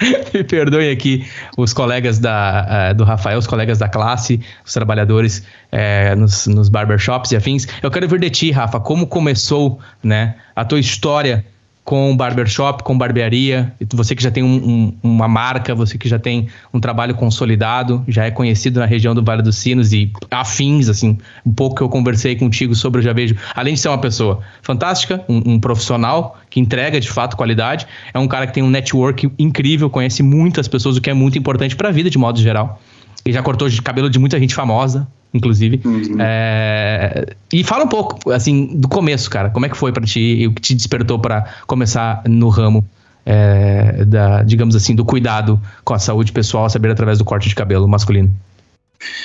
Me perdoem aqui os colegas da, uh, do Rafael, os colegas da classe, os trabalhadores uh, nos, nos barbershops e afins. Eu quero ver de ti, Rafa, como começou né, a tua história com barbershop, com barbearia, você que já tem um, um, uma marca, você que já tem um trabalho consolidado, já é conhecido na região do Vale dos Sinos e afins, assim, um pouco que eu conversei contigo sobre, eu já vejo, além de ser uma pessoa fantástica, um, um profissional que entrega de fato qualidade, é um cara que tem um network incrível, conhece muitas pessoas, o que é muito importante para a vida de modo geral. E já cortou cabelo de muita gente famosa, inclusive. Uhum. É, e fala um pouco, assim, do começo, cara. Como é que foi para ti e o que te despertou para começar no ramo, é, da, digamos assim, do cuidado com a saúde pessoal, saber através do corte de cabelo masculino?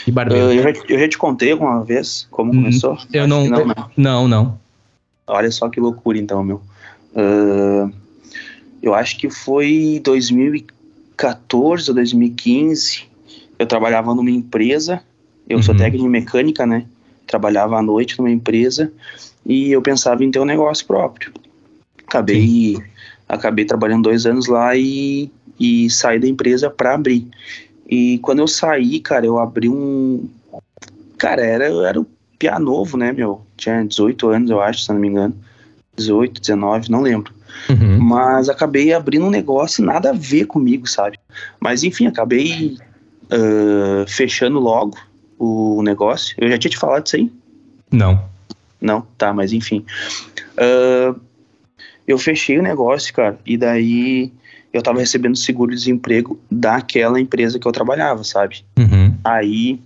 E barbeiro. Eu, já, eu já te contei alguma vez como uhum. começou? Eu não, não, não, não, não. Olha só que loucura, então, meu. Uh, eu acho que foi 2014 ou 2015 eu trabalhava numa empresa, eu uhum. sou técnico em mecânica, né? Trabalhava à noite numa empresa e eu pensava em ter um negócio próprio. Acabei, acabei trabalhando dois anos lá e, e saí da empresa para abrir. E quando eu saí, cara, eu abri um. Cara, era, era o piá novo, né, meu? Tinha 18 anos, eu acho, se não me engano. 18, 19, não lembro. Uhum. Mas acabei abrindo um negócio nada a ver comigo, sabe? Mas enfim, acabei uh, fechando logo o negócio. Eu já tinha te falado disso aí? Não. Não? Tá, mas enfim. Uh, eu fechei o negócio, cara, e daí eu tava recebendo seguro-desemprego daquela empresa que eu trabalhava, sabe? Uhum. Aí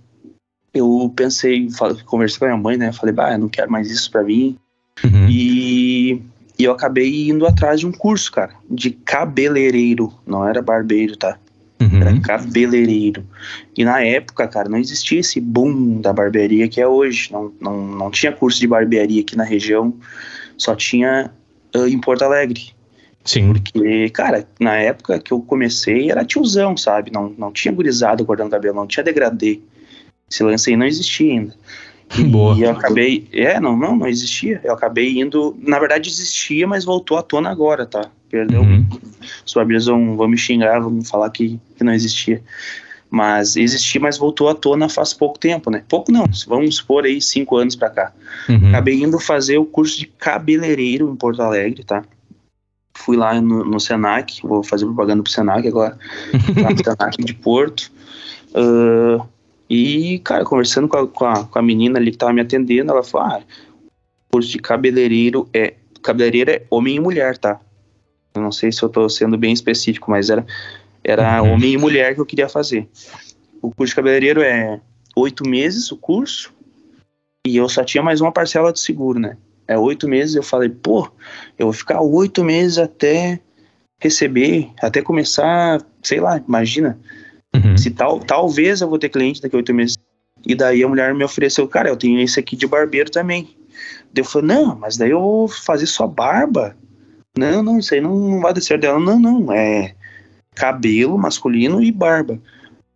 eu pensei, conversei com a minha mãe, né? Falei, bah, eu não quero mais isso pra mim. Uhum. E, e eu acabei indo atrás de um curso, cara, de cabeleireiro. Não era barbeiro, tá? Uhum. Era cabeleireiro. E na época, cara, não existia esse boom da barbearia que é hoje. Não, não, não tinha curso de barbearia aqui na região, só tinha uh, em Porto Alegre. Sim. Porque, cara, na época que eu comecei era tiozão, sabe? Não, não tinha gurizado cortando cabelo, não tinha degradê. Esse lance aí não existia ainda. Boa. E eu acabei. É, não, não, não existia. Eu acabei indo. Na verdade, existia, mas voltou à tona agora, tá? Perdeu. Uhum. Os vão, vão me xingar, vão falar que, que não existia. Mas existia, mas voltou à tona faz pouco tempo, né? Pouco não, vamos supor aí cinco anos pra cá. Uhum. Acabei indo fazer o curso de cabeleireiro em Porto Alegre, tá? Fui lá no, no Senac, vou fazer propaganda pro Senac agora, lá no Senac de Porto. Uh, e, cara, conversando com a, com a, com a menina ali que tava me atendendo, ela falou: ah, curso de cabeleireiro é. Cabeleireiro é homem e mulher, tá? Eu não sei se eu tô sendo bem específico, mas era, era uhum. homem e mulher que eu queria fazer. O curso de cabeleireiro é oito meses o curso, e eu só tinha mais uma parcela de seguro, né? É oito meses, eu falei, pô, eu vou ficar oito meses até receber, até começar, sei lá, imagina, Uhum. Se tal, talvez eu vou ter cliente daqui a oito meses. E daí a mulher me ofereceu, cara, eu tenho esse aqui de barbeiro também. Daí eu falei, não, mas daí eu vou fazer só barba. Não, não, isso aí não, não vai dar certo dela. Não, não, é cabelo masculino e barba.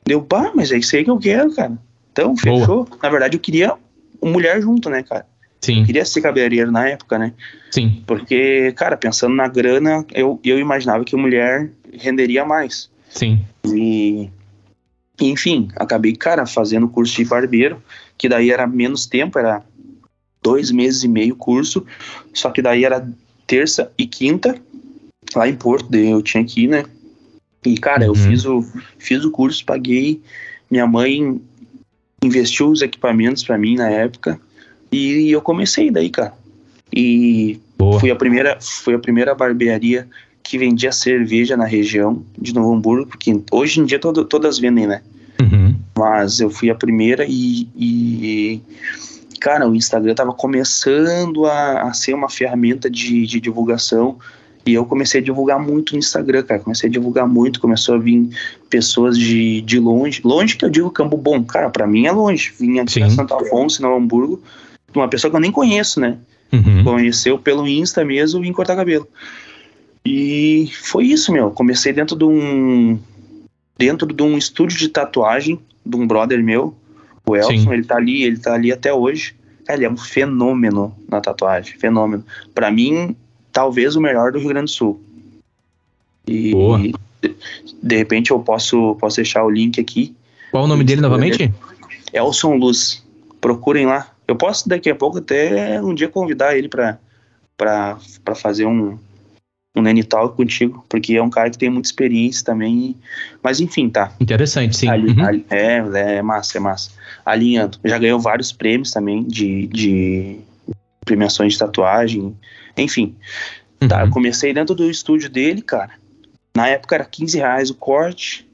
Deu, pá, mas é isso aí que eu quero, cara. Então, fechou. Boa. Na verdade, eu queria mulher junto, né, cara? Sim. Eu queria ser cabeleireiro na época, né? Sim. Porque, cara, pensando na grana, eu, eu imaginava que a mulher renderia mais. Sim. E enfim, acabei, cara, fazendo curso de barbeiro, que daí era menos tempo, era dois meses e meio curso, só que daí era terça e quinta, lá em Porto, eu tinha que ir, né? E, cara, uhum. eu fiz o, fiz o curso, paguei, minha mãe investiu os equipamentos para mim na época, e eu comecei daí, cara. E Boa. fui a primeira, fui a primeira barbearia que vendia cerveja na região de Novo Hamburgo, porque hoje em dia todo, todas vendem, né? Uhum. Mas eu fui a primeira e, e, cara, o Instagram tava começando a, a ser uma ferramenta de, de, divulgação e eu comecei a divulgar muito no Instagram, cara. Comecei a divulgar muito, começou a vir pessoas de, de longe. Longe que eu digo Campo Bom, cara, para mim é longe. Vinha aqui Sim. Santo Afonso, Novo Hamburgo, uma pessoa que eu nem conheço, né? Uhum. Conheceu pelo Insta mesmo e vim cortar cabelo. E foi isso, meu. Comecei dentro de um dentro de um estúdio de tatuagem de um brother meu, o Elson, Sim. ele tá ali, ele tá ali até hoje. Ele é um fenômeno na tatuagem, fenômeno. Para mim, talvez o melhor do Rio Grande do Sul. E Boa. de repente eu posso posso deixar o link aqui. Qual o nome dele novamente? Elson Luz. Procurem lá. Eu posso daqui a pouco até um dia convidar ele para para fazer um, um Nene Talk contigo, porque é um cara que tem muita experiência também. Mas enfim, tá. Interessante, sim. Ali, uhum. ali, é, é massa, é massa. Alinhando. Já ganhou vários prêmios também de, de premiações de tatuagem. Enfim. Uhum. Tá, eu comecei dentro do estúdio dele, cara. Na época era 15 reais o corte.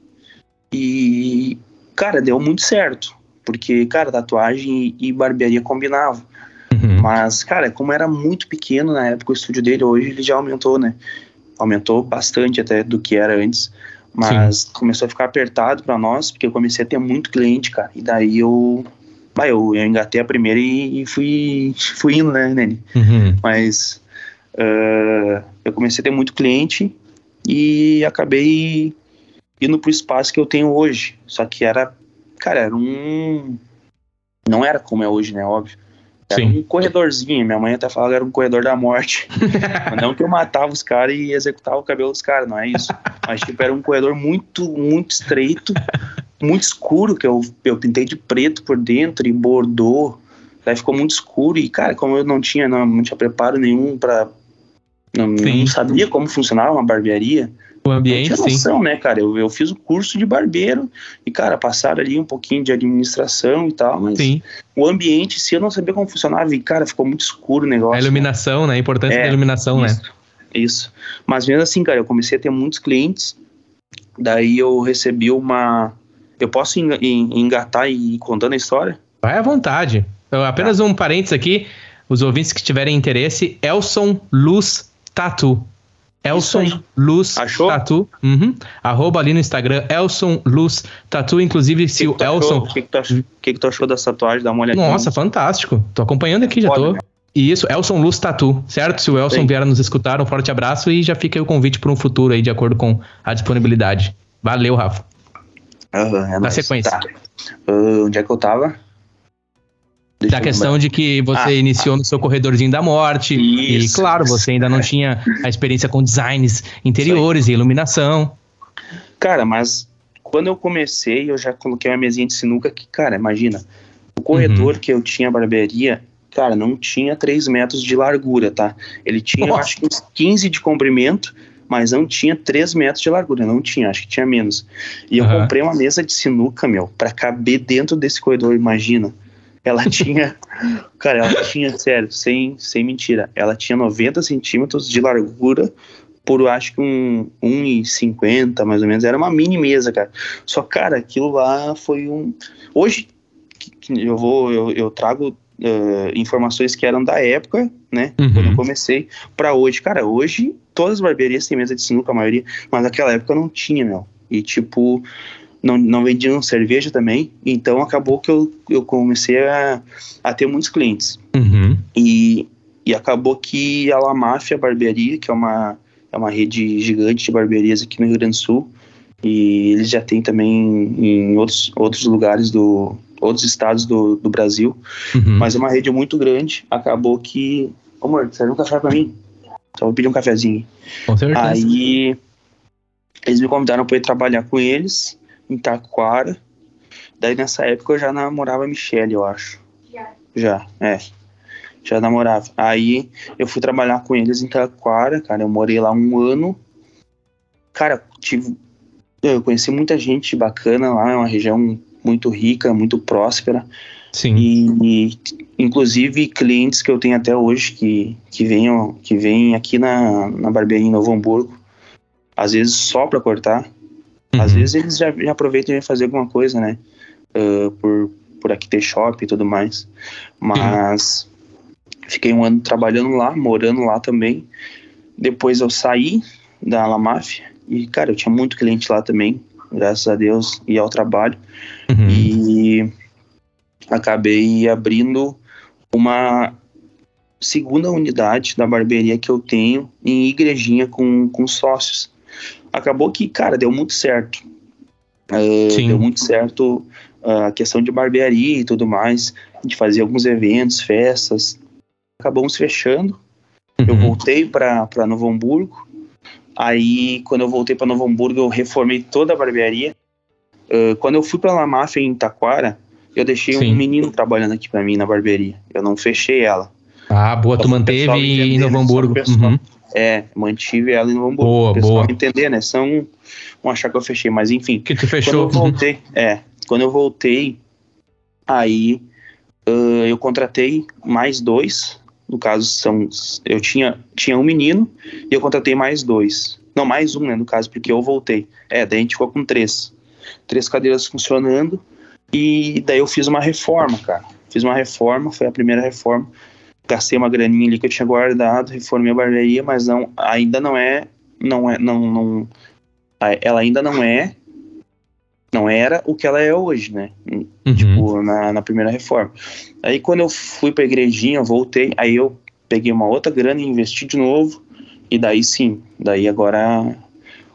E, cara, deu muito certo. Porque, cara, tatuagem e barbearia combinavam. Uhum. Mas, cara, como era muito pequeno na época o estúdio dele, hoje ele já aumentou, né? Aumentou bastante até do que era antes. Mas Sim. começou a ficar apertado para nós, porque eu comecei a ter muito cliente, cara. E daí eu. Bah, eu, eu engatei a primeira e, e fui, fui indo, né, Nene? Uhum. Mas. Uh, eu comecei a ter muito cliente e acabei indo pro espaço que eu tenho hoje. Só que era cara, era um. Não era como é hoje, né? Óbvio. Era Sim. um corredorzinho. Minha mãe até falava que era um corredor da morte. não que eu matava os caras e executava o cabelo dos caras, não é isso. Mas, tipo, era um corredor muito, muito estreito, muito escuro, que eu, eu pintei de preto por dentro e bordou. Daí ficou muito escuro e, cara, como eu não tinha, não, não tinha preparo nenhum para não, não, sabia como funcionava uma barbearia. O ambiente, não tinha noção, sim. né, cara? Eu, eu fiz o curso de barbeiro e, cara, passaram ali um pouquinho de administração e tal, mas sim. o ambiente, se eu não sabia como funcionava, e, cara, ficou muito escuro o negócio. A iluminação, né? A importância é, da iluminação, isso, né? Isso. Mas mesmo assim, cara, eu comecei a ter muitos clientes, daí eu recebi uma. Eu posso engatar e ir contando a história? Vai à vontade. Eu, apenas tá. um parênteses aqui. Os ouvintes que tiverem interesse, Elson Luz Tatu. Elson Luz Achou? Tatu. Uhum. Arroba ali no Instagram, Elson Luz Tatu. Inclusive, se que o Elson. O que, que, tu achou, que, que tu achou dessa tatuagem? Dá uma olhada Nossa, fantástico. Tô acompanhando aqui, já tô. Né? E isso, Elson Luz Tatu, certo? Se o Elson Sim. vier nos escutar, um forte abraço e já fica aí o convite para um futuro aí, de acordo com a disponibilidade. Valeu, Rafa. Uhum, é Na sequência. Tá. Uh, onde é que eu tava? Deixa da questão de que você ah, iniciou no seu corredorzinho da morte isso, e claro, você ainda não tinha a experiência com designs interiores e iluminação. Cara, mas quando eu comecei, eu já coloquei uma mesinha de sinuca que, cara, imagina, o corredor uhum. que eu tinha barbearia, cara, não tinha 3 metros de largura, tá? Ele tinha, Nossa. acho que uns 15 de comprimento, mas não tinha 3 metros de largura, não tinha, acho que tinha menos. E eu uhum. comprei uma mesa de sinuca, meu, para caber dentro desse corredor, imagina. Ela tinha. cara, ela tinha, sério, sem, sem mentira. Ela tinha 90 centímetros de largura por acho que um 1,50 mais ou menos. Era uma mini mesa, cara. Só, cara, aquilo lá foi um. Hoje eu vou, eu, eu trago uh, informações que eram da época, né? Uhum. Quando eu comecei, para hoje. Cara, hoje todas as barbearias têm mesa de sinuca, a maioria, mas naquela época não tinha, meu. E tipo, não, não vendiam cerveja também, então acabou que eu, eu comecei a, a ter muitos clientes. Uhum. E, e acabou que a La Máfia Barbearia, que é uma, é uma rede gigante de barbearias aqui no Rio Grande do Sul, e eles já têm também em outros, outros lugares do outros estados do, do Brasil, uhum. mas é uma rede muito grande. Acabou que, ô amor, serve um café para mim? Então vou pedir um cafezinho. Com certeza. Aí eles me convidaram para ir trabalhar com eles em Taquara. Daí nessa época eu já namorava a Michelle, eu acho. Já. Já, é. Já namorava. Aí eu fui trabalhar com eles em Taquara, cara. Eu morei lá um ano. Cara, tive. Eu conheci muita gente bacana lá, é uma região muito rica, muito próspera. Sim. E, e, inclusive clientes que eu tenho até hoje que, que venham que vêm aqui na, na barbearia em Novo Hamburgo, às vezes só para cortar, Uhum. Às vezes eles já, já aproveitam e fazer alguma coisa, né? Uh, por, por aqui ter shopping e tudo mais. Mas uhum. fiquei um ano trabalhando lá, morando lá também. Depois eu saí da La Máfia e, cara, eu tinha muito cliente lá também, graças a Deus, e ao trabalho. Uhum. E acabei abrindo uma segunda unidade da barbearia que eu tenho em igrejinha com, com sócios acabou que, cara, deu muito certo. Uh, deu muito certo uh, a questão de barbearia e tudo mais, de fazer alguns eventos, festas. Acabamos fechando. Uhum. Eu voltei para Novo Hamburgo. Aí, quando eu voltei para Novo Hamburgo, eu reformei toda a barbearia. Uh, quando eu fui para La Máfia em Taquara, eu deixei Sim. um menino trabalhando aqui para mim na barbearia. Eu não fechei ela. Ah, boa, tu manteve em Novo Hamburgo. Uhum. É, mantive ela em Novo Hamburgo. Boa, pessoal boa. entender, né? São vão achar que eu fechei, mas enfim. Que tu fechou. Quando eu voltei, é, quando eu voltei, aí uh, eu contratei mais dois. No caso, são, eu tinha, tinha um menino e eu contratei mais dois. Não, mais um, né, no caso, porque eu voltei. É, daí a gente ficou com três. Três cadeiras funcionando. E daí eu fiz uma reforma, cara. Fiz uma reforma, foi a primeira reforma gastei uma graninha ali que eu tinha guardado, reformei a barbearia, mas não, ainda não é, não é, não, não, ela ainda não é, não era o que ela é hoje, né? Uhum. Tipo, na, na primeira reforma. Aí quando eu fui pra igrejinha, voltei, aí eu peguei uma outra grana e investi de novo, e daí sim, daí agora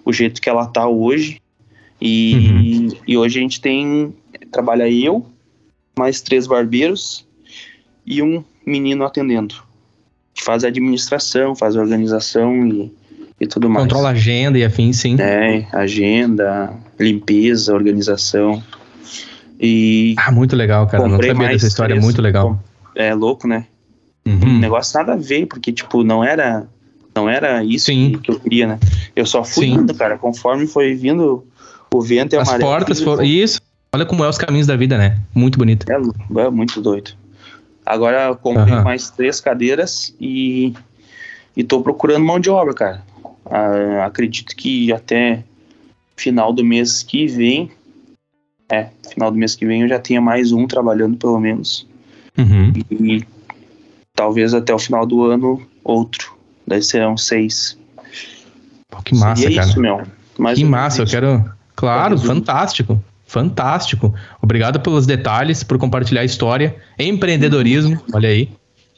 o jeito que ela tá hoje, e, uhum. e hoje a gente tem trabalha eu, mais três barbeiros e um menino atendendo. Que faz a administração, faz a organização e, e tudo mais. Controla agenda e afim, sim. É, agenda, limpeza, organização. E. Ah, muito legal, cara. Não sabia dessa história, três, muito legal. É louco, né? Uhum. negócio nada a ver, porque, tipo, não era. Não era isso Sim. que eu queria, né? Eu só fui Sim. indo, cara, conforme foi vindo o vento e a As maré. As portas foram. Isso. Olha como é os caminhos da vida, né? Muito bonito. É, é muito doido. Agora eu comprei uhum. mais três cadeiras e, e tô procurando mão de obra, cara. Ah, acredito que até final do mês que vem. É, final do mês que vem eu já tenha mais um trabalhando, pelo menos. Uhum. E, e talvez até o final do ano outro. Daí serão seis. Pô, que massa, Seria cara. Isso, meu. Mais que massa, eu quero. Claro, fantástico. Fantástico. Obrigado pelos detalhes, por compartilhar a história. Empreendedorismo, olha aí.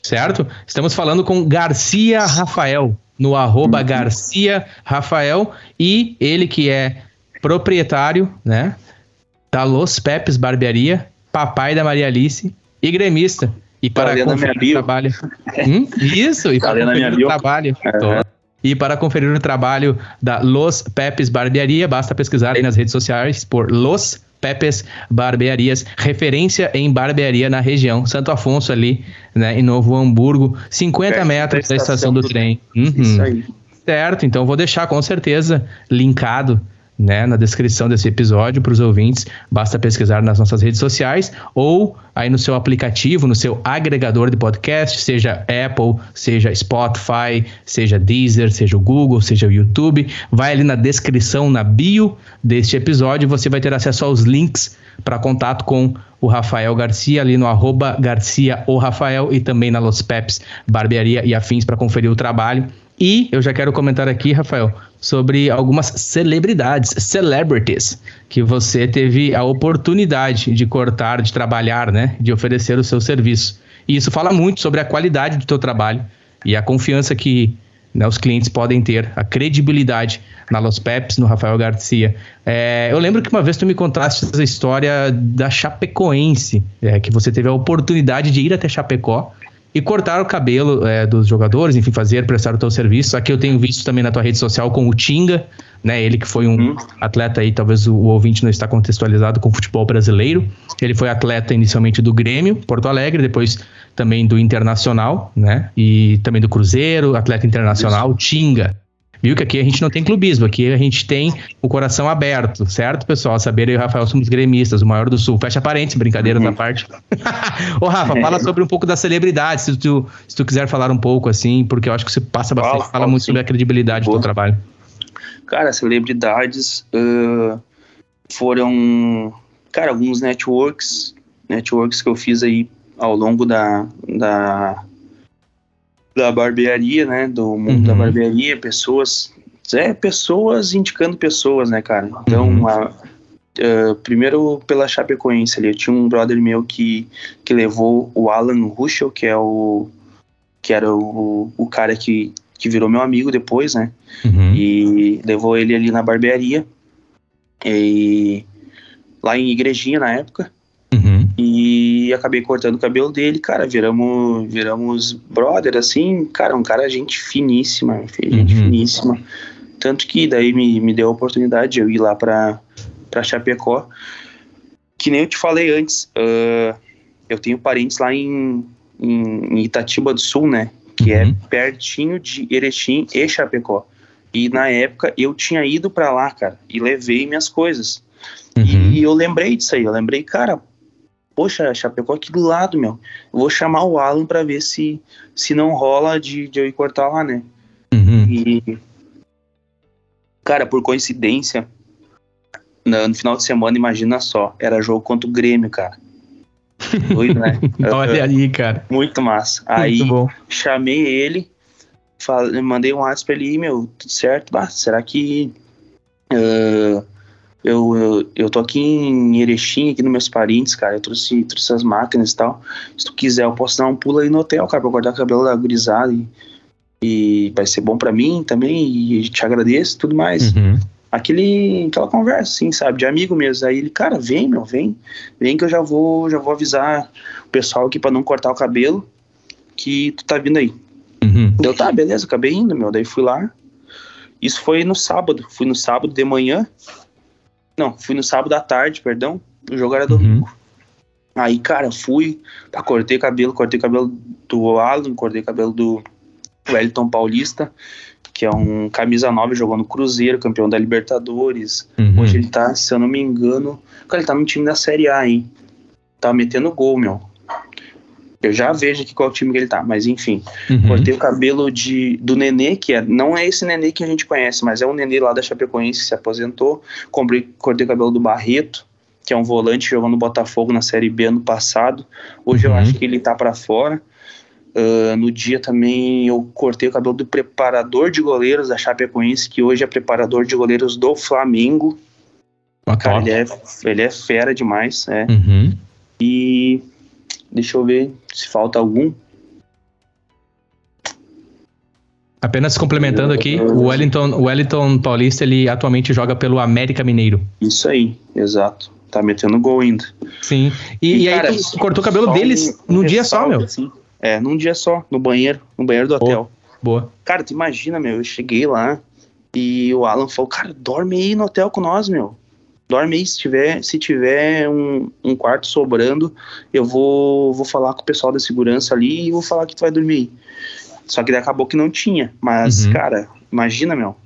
Certo? Estamos falando com Garcia Rafael, no arroba uhum. Garcia Rafael, e ele que é proprietário, né? Da Los Pepes Barbearia, papai da Maria Alice e gremista. E para tá conferir o trabalho. hum? Isso, e tá para conferir o trabalho. É. E para conferir o trabalho da Los Pepes Barbearia, basta pesquisar aí nas redes sociais por Los Pepes Barbearias, referência em barbearia na região, Santo Afonso ali, né, em Novo Hamburgo, 50 metros da estação do, do trem. Uhum. Isso aí. Certo, então vou deixar com certeza linkado né, na descrição desse episódio para os ouvintes. Basta pesquisar nas nossas redes sociais ou aí no seu aplicativo, no seu agregador de podcast, seja Apple, seja Spotify, seja Deezer, seja o Google, seja o YouTube. Vai ali na descrição, na bio deste episódio, você vai ter acesso aos links para contato com o Rafael Garcia, ali no arroba Garcia Rafael e também na Los Peps Barbearia e Afins para conferir o trabalho. E eu já quero comentar aqui, Rafael, sobre algumas celebridades, celebrities, que você teve a oportunidade de cortar, de trabalhar, né? De oferecer o seu serviço. E isso fala muito sobre a qualidade do teu trabalho e a confiança que né, os clientes podem ter, a credibilidade na Los Peps, no Rafael Garcia. É, eu lembro que uma vez tu me contaste essa história da Chapecoense, é, que você teve a oportunidade de ir até Chapecó e cortar o cabelo é, dos jogadores, enfim, fazer, prestar o teu serviço. Aqui eu tenho visto também na tua rede social com o Tinga, né? Ele que foi um uhum. atleta aí, talvez o, o, ouvinte não está contextualizado com o futebol brasileiro. Ele foi atleta inicialmente do Grêmio, Porto Alegre, depois também do Internacional, né? E também do Cruzeiro, atleta internacional, Isso. Tinga. Viu que aqui a gente não tem clubismo, aqui a gente tem o coração aberto, certo, pessoal? Saber eu e o Rafael somos gremistas, o maior do sul. Fecha parênteses, brincadeira uhum. da parte. Ô, Rafa, fala sobre um pouco da celebridade, se tu, se tu quiser falar um pouco, assim, porque eu acho que você passa bastante, fala, fala muito sim. sobre a credibilidade Boa. do teu trabalho. Cara, celebridades uh, foram, cara, alguns networks, networks que eu fiz aí ao longo da, da da barbearia, né? Do mundo uhum. da barbearia, pessoas. É, pessoas indicando pessoas, né, cara? Então, uhum. a, uh, primeiro pela Chapecoense ali, eu tinha um brother meu que, que levou o Alan Ruschel, que é o. que era o, o cara que, que virou meu amigo depois, né? Uhum. E levou ele ali na barbearia. E lá em Igrejinha na época. E acabei cortando o cabelo dele, cara, viramos, viramos brother, assim, cara, um cara gente finíssima, gente uhum. finíssima. Tanto que daí me, me deu a oportunidade de eu ir lá pra, pra Chapecó. Que nem eu te falei antes, uh, eu tenho parentes lá em, em, Itatiba do Sul, né? Que é uhum. é pertinho de Erechim e Chapecó. E na época eu tinha ido para lá, cara, e levei minhas coisas. Uhum. E eu lembrei disso aí, eu lembrei, cara, poxa, Chapecó aqui do lado, meu. vou chamar o Alan para ver se, se não rola de, de eu ir cortar lá, né? Uhum. E, cara, por coincidência, no, no, final de semana, imagina só, era jogo contra o Grêmio, cara. Doido, né? Olha aí, cara. Muito massa. Muito aí bom. chamei ele, falei, mandei um WhatsApp pra ele, meu, tudo certo? Bah, será que uh, eu, eu, eu tô aqui em Erechim, aqui nos meus parentes, cara. Eu trouxe, trouxe as máquinas e tal. Se tu quiser, eu posso dar um pulo aí no hotel, cara, pra guardar o cabelo da gurizada. E, e vai ser bom para mim também. E te agradeço e tudo mais. Uhum. aquele, aquela conversa, assim, sabe, de amigo mesmo. Aí ele, cara, vem, meu, vem, vem que eu já vou, já vou avisar o pessoal aqui para não cortar o cabelo, que tu tá vindo aí. Uhum. Eu, tá, beleza, acabei indo, meu. Daí fui lá. Isso foi no sábado. Fui no sábado de manhã. Não, fui no sábado à tarde, perdão. O jogo era domingo. Uhum. Aí, cara, fui, tá, cortei cabelo, cortei cabelo do Alan, cortei cabelo do Wellington Paulista que é um camisa 9, jogou no Cruzeiro, campeão da Libertadores. Uhum. Hoje ele tá, se eu não me engano, cara, ele tá no time da Série A, hein? Tá metendo gol, meu. Eu já vejo aqui qual time que ele tá, mas enfim. Uhum. Cortei o cabelo de, do Nenê, que é, não é esse Nenê que a gente conhece, mas é um Nenê lá da Chapecoense que se aposentou. Comprei, cortei o cabelo do Barreto, que é um volante jogando no Botafogo na Série B ano passado. Hoje uhum. eu acho que ele tá para fora. Uh, no dia também eu cortei o cabelo do preparador de goleiros da Chapecoense, que hoje é preparador de goleiros do Flamengo. Cara, ele, é, ele é fera demais, é. Uhum. E deixa eu ver se falta algum. Apenas complementando aqui, o Wellington, o Wellington Paulista, ele atualmente joga pelo América Mineiro. Isso aí, exato. Tá metendo gol ainda. Sim. E, e, cara, aí tu cortou o cabelo deles um, num dia só, meu. Assim, é, num dia só, no banheiro, no banheiro do hotel. Boa. Cara, tu imagina, meu, eu cheguei lá e o Alan falou, cara, dorme aí no hotel com nós, meu. Dorme aí, se tiver, se tiver um, um quarto sobrando, eu vou, vou falar com o pessoal da segurança ali e vou falar que tu vai dormir aí. Só que daí acabou que não tinha. Mas, uhum. cara, imagina, meu.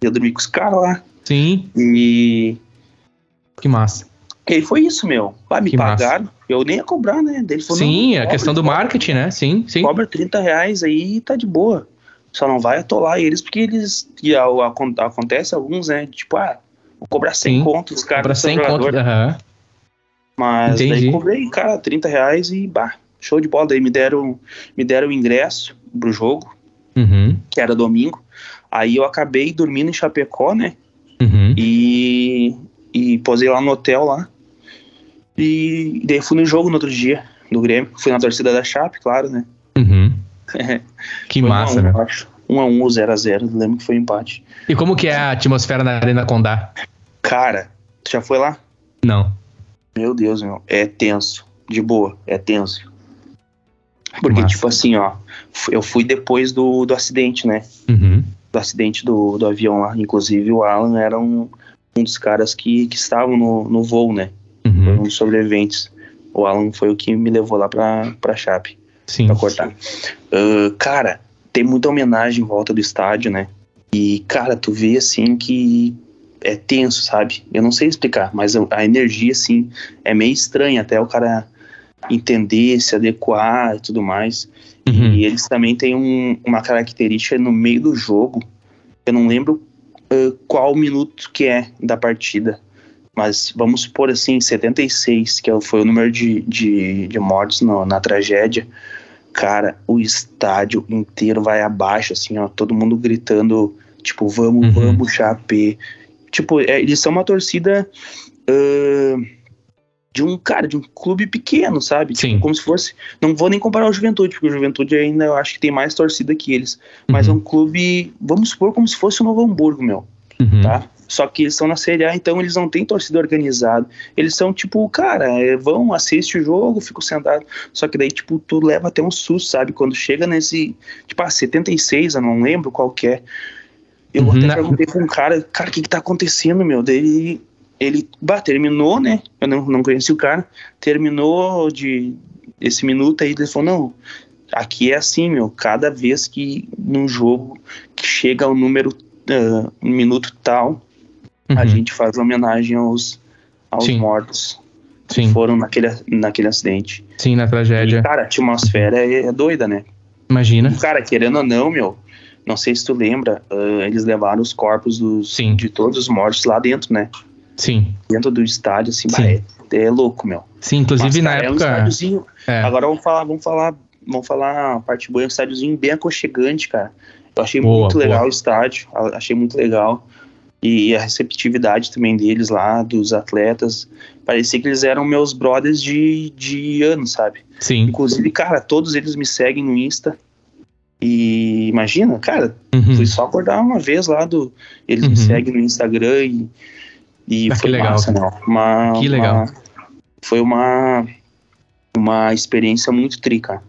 Eu dormi com os caras lá. Sim. E. Que massa. E foi isso, meu. Vai me que pagaram. Massa. Eu nem ia cobrar, né? Ele falou, sim, a questão do marketing, né? Sim, sim. Cobra 30 reais aí tá de boa. Só não vai atolar eles porque eles. E a, a, acontece alguns, né? Tipo, ah, vou cobrar 100 contos, cara. Cobra 100 contos, aham. Uhum. Mas Entendi. daí cobrei, cara, 30 reais e bah, show de bola. Daí me deram, me deram o ingresso pro jogo, uhum. que era domingo. Aí eu acabei dormindo em Chapecó, né? Uhum. E, e posei lá no hotel lá. E daí fui no jogo no outro dia, do Grêmio. Fui na torcida da Chape, claro, né? Uhum. que massa, né? Acho. 1 a 1 ou 0 a 0 lembro que foi empate. E como que é a atmosfera na Arena Condá? Cara, tu já foi lá? Não. Meu Deus, meu, é tenso. De boa, é tenso. Porque, massa. tipo assim, ó, eu fui depois do, do acidente, né? Uhum. Do acidente do, do avião lá. Inclusive, o Alan era um, um dos caras que, que estavam no, no voo, né? Uhum. Foi um dos sobreviventes. O Alan foi o que me levou lá pra, pra Chape. Sim. Pra cortar. Uh, cara, tem muita homenagem em volta do estádio, né? E, cara, tu vê assim que é tenso, sabe? Eu não sei explicar, mas a energia, assim, é meio estranha até o cara entender, se adequar e tudo mais. Uhum. E eles também têm um, uma característica no meio do jogo. Eu não lembro uh, qual minuto que é da partida mas vamos supor assim, 76, que é foi o número de, de, de mortos no, na tragédia, cara, o estádio inteiro vai abaixo, assim, ó, todo mundo gritando, tipo, vamos, uhum. vamos, Chapé. Tipo, é, eles são uma torcida uh, de um, cara, de um clube pequeno, sabe? Tipo, Sim. Tipo, como se fosse, não vou nem comparar o Juventude, porque o Juventude ainda eu acho que tem mais torcida que eles, mas é um clube, vamos supor, como se fosse o Novo Hamburgo, meu, uhum. tá? Só que eles estão na Série A, então eles não têm torcida organizada. Eles são tipo, cara, é, vão, assiste o jogo, ficam sentados. Só que daí, tipo, tu leva até um susto, sabe? Quando chega nesse, tipo, ah, 76, eu não lembro qual que é. Eu uhum, até perguntei pra um cara, cara, o que que tá acontecendo, meu? Daí ele, bah, terminou, né? Eu não, não conheci o cara. Terminou de esse minuto aí, ele falou, não, aqui é assim, meu, cada vez que num jogo que chega ao número, uh, um minuto tal, uhum. a gente faz homenagem aos, aos mortos que Sim. foram naquele, naquele acidente. Sim, na tragédia. E, cara, a atmosfera é, é doida, né? Imagina. E, cara, querendo ou não, meu, não sei se tu lembra, uh, eles levaram os corpos dos, de todos os mortos lá dentro, né? Sim. Dentro do estádio, assim, bah, é, é, louco, meu. Sim, inclusive Mas, na cara, época. É um estádiozinho. É. Agora vamos falar, vamos falar, vamos falar a parte boa, é um estádiozinho bem aconchegante, cara. Eu achei boa, muito legal boa. o estádio, achei muito legal e a receptividade também deles lá, dos atletas. Parecia que eles eram meus brothers de, de ano, sabe? Sim. Inclusive, cara, todos eles me seguem no Insta. E imagina, cara, uhum. foi só acordar uma vez lá do. Eles uhum. me seguem no Instagram e. E ah, foi legal. massa, né? Uma, que legal. Uma, foi uma. Uma experiência muito trica.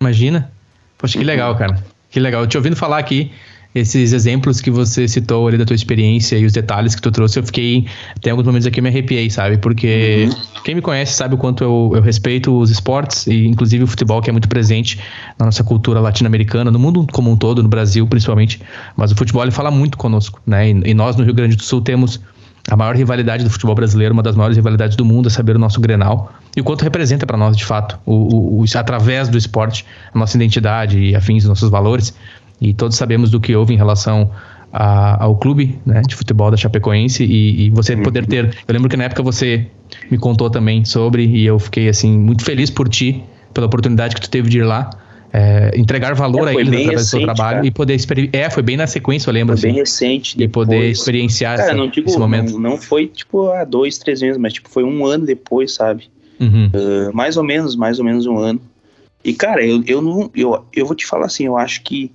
Imagina. Poxa, que uhum. legal, cara. Que legal. Te ouvindo falar aqui, esses exemplos que você citou ali da tua experiência e os detalhes que tu trouxe, eu fiquei. Tem alguns momentos aqui eu me arrepiei, sabe? Porque uhum. quem me conhece sabe o quanto eu, eu respeito os esportes, e inclusive o futebol, que é muito presente na nossa cultura latino-americana, no mundo como um todo, no Brasil principalmente. Mas o futebol ele fala muito conosco, né? E, e nós no Rio Grande do Sul temos a maior rivalidade do futebol brasileiro, uma das maiores rivalidades do mundo, é saber o nosso Grenal e o quanto representa para nós, de fato, o, o, o, através do esporte, a nossa identidade e afins, os nossos valores. E todos sabemos do que houve em relação a, ao clube né, de futebol da Chapecoense e, e, você poder ter. Eu lembro que na época você me contou também sobre e eu fiquei assim muito feliz por ti, pela oportunidade que tu teve de ir lá. É, entregar valor é, a ele através recente, do seu trabalho cara. e poder experimentar. É, foi bem na sequência, eu lembro. Foi assim, bem recente. E poder experienciar cara, esse, não digo, esse momento. Não, não, foi tipo há dois, três meses, mas tipo foi um ano depois, sabe? Uhum. Uh, mais ou menos, mais ou menos um ano. E cara, eu, eu não. Eu, eu vou te falar assim, eu acho que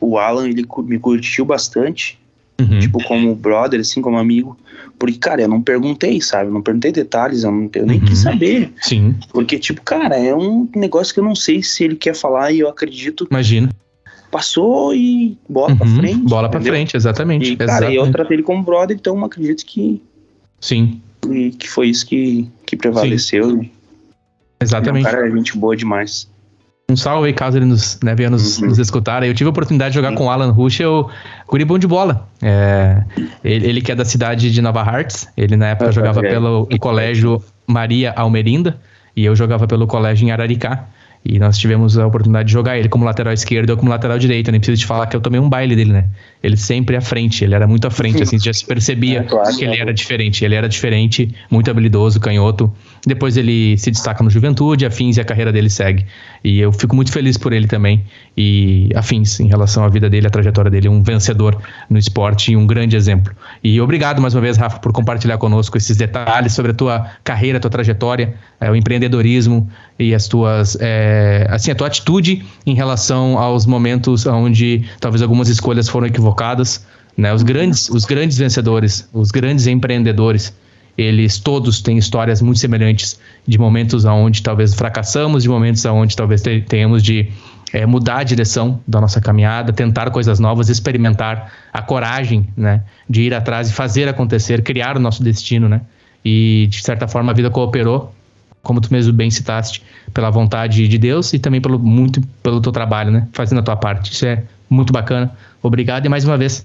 o Alan, ele me curtiu bastante. Uhum. Tipo, como brother, assim, como amigo. Porque, cara, eu não perguntei, sabe? Eu não perguntei detalhes, eu, não, eu nem uhum. quis saber. Sim. Porque, tipo, cara, é um negócio que eu não sei se ele quer falar e eu acredito. Imagina. Passou e bola uhum. pra frente. Bola entendeu? pra frente, exatamente. E, cara, exatamente. eu tratei ele como brother, então acredito que. Sim. Que, que foi isso que, que prevaleceu. Sim. Exatamente. O cara é gente boa demais. Um salve aí, caso ele nos, né, venha nos, uhum. nos escutar. Eu tive a oportunidade de jogar uhum. com o Alan Ruschel, guri bom de bola. É, ele, ele, que é da cidade de Nova Hartz. Ele na época jogava pelo colégio Maria Almerinda e eu jogava pelo colégio em Araricá. E nós tivemos a oportunidade de jogar ele como lateral esquerdo ou como lateral direito. Eu nem preciso te falar que eu tomei um baile dele, né? Ele sempre à frente, ele era muito à frente, assim, já se percebia é, claro, que ele era diferente. Ele era diferente, muito habilidoso, canhoto. Depois ele se destaca no Juventude, afins, e a carreira dele segue. E eu fico muito feliz por ele também. E afins, em relação à vida dele, a trajetória dele, um vencedor no esporte e um grande exemplo. E obrigado mais uma vez, Rafa, por compartilhar conosco esses detalhes sobre a tua carreira, a tua trajetória, é, o empreendedorismo e as tuas. É, assim, a tua atitude em relação aos momentos onde talvez algumas escolhas foram equivocadas. Né? Os, grandes, os grandes vencedores, os grandes empreendedores, eles todos têm histórias muito semelhantes de momentos onde talvez fracassamos, de momentos onde talvez tenhamos de é, mudar a direção da nossa caminhada, tentar coisas novas, experimentar a coragem, né, de ir atrás e fazer acontecer, criar o nosso destino, né? E de certa forma a vida cooperou, como tu mesmo bem citaste, pela vontade de Deus e também pelo muito pelo teu trabalho, né, fazendo a tua parte. Isso é muito bacana. Obrigado e mais uma vez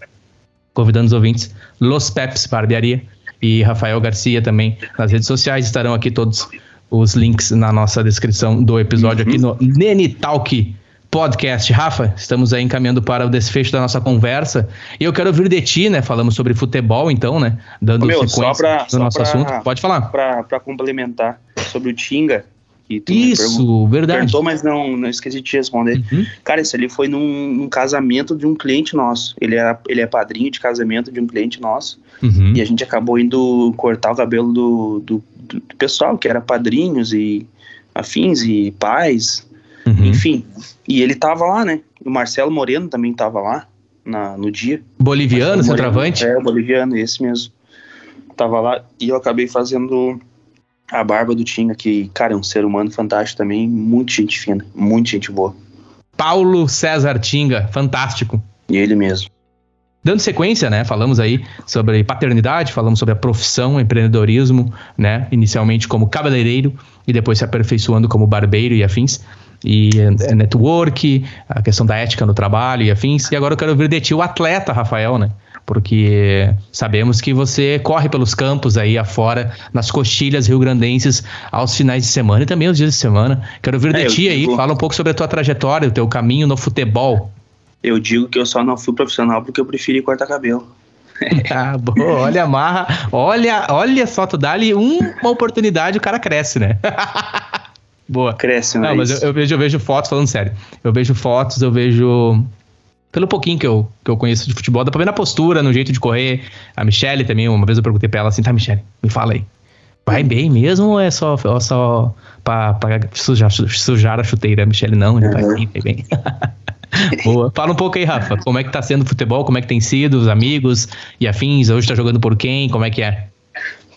convidando os ouvintes, Los Peps Barbearia e Rafael Garcia também nas redes sociais. Estarão aqui todos os links na nossa descrição do episódio uhum. aqui no Nene Talk Podcast. Rafa, estamos aí encaminhando para o desfecho da nossa conversa. E eu quero ouvir de ti, né? Falamos sobre futebol, então, né? Dando Meu, sequência pra, no nosso pra, assunto. Pode falar. Para complementar sobre o Tinga, isso, verdade. Perguntou, mas não, não esqueci de te responder. Uhum. Cara, isso ali foi num, num, casamento de um cliente nosso. Ele, era, ele é padrinho de casamento de um cliente nosso. Uhum. E a gente acabou indo cortar o cabelo do, do, do, pessoal, que era padrinhos e afins e pais. Uhum. Enfim. E ele tava lá, né? O Marcelo Moreno também tava lá na, no dia. Boliviano, centroavante? É, boliviano, esse mesmo. Tava lá. E eu acabei fazendo a barba do Tinga, que, cara, é um ser humano fantástico também, muito gente fina, muito gente boa. Paulo César Tinga, fantástico. E ele mesmo. Dando sequência, né? Falamos aí sobre paternidade, falamos sobre a profissão, empreendedorismo, né? Inicialmente como cabeleireiro e depois se aperfeiçoando como barbeiro e afins. E é, network, a questão da ética no trabalho e afins. E agora eu quero ouvir de ti o atleta, Rafael, né? Porque sabemos que você corre pelos campos aí afora, nas coxilhas rio-grandenses, aos finais de semana e também aos dias de semana. Quero ouvir é, de ti digo, aí, fala um pouco sobre a tua trajetória, o teu caminho no futebol. Eu digo que eu só não fui profissional porque eu preferi cortar cabelo. ah, boa, olha a marra, olha, olha só, tu dá-lhe uma oportunidade o cara cresce, né? boa. Cresce, não, mas eu, eu, vejo, eu vejo fotos, falando sério, eu vejo fotos, eu vejo pelo pouquinho que eu, que eu conheço de futebol, dá pra ver na postura, no jeito de correr. A Michelle também, uma vez eu perguntei pra ela assim, tá, Michelle, me fala aí. Vai bem mesmo ou é só, ou só pra, pra sujar, sujar a chuteira? A Michelle não, ele uhum. vai bem, vai bem. Boa. Fala um pouco aí, Rafa. Como é que tá sendo o futebol? Como é que tem sido? Os amigos e afins? Hoje tá jogando por quem? Como é que é?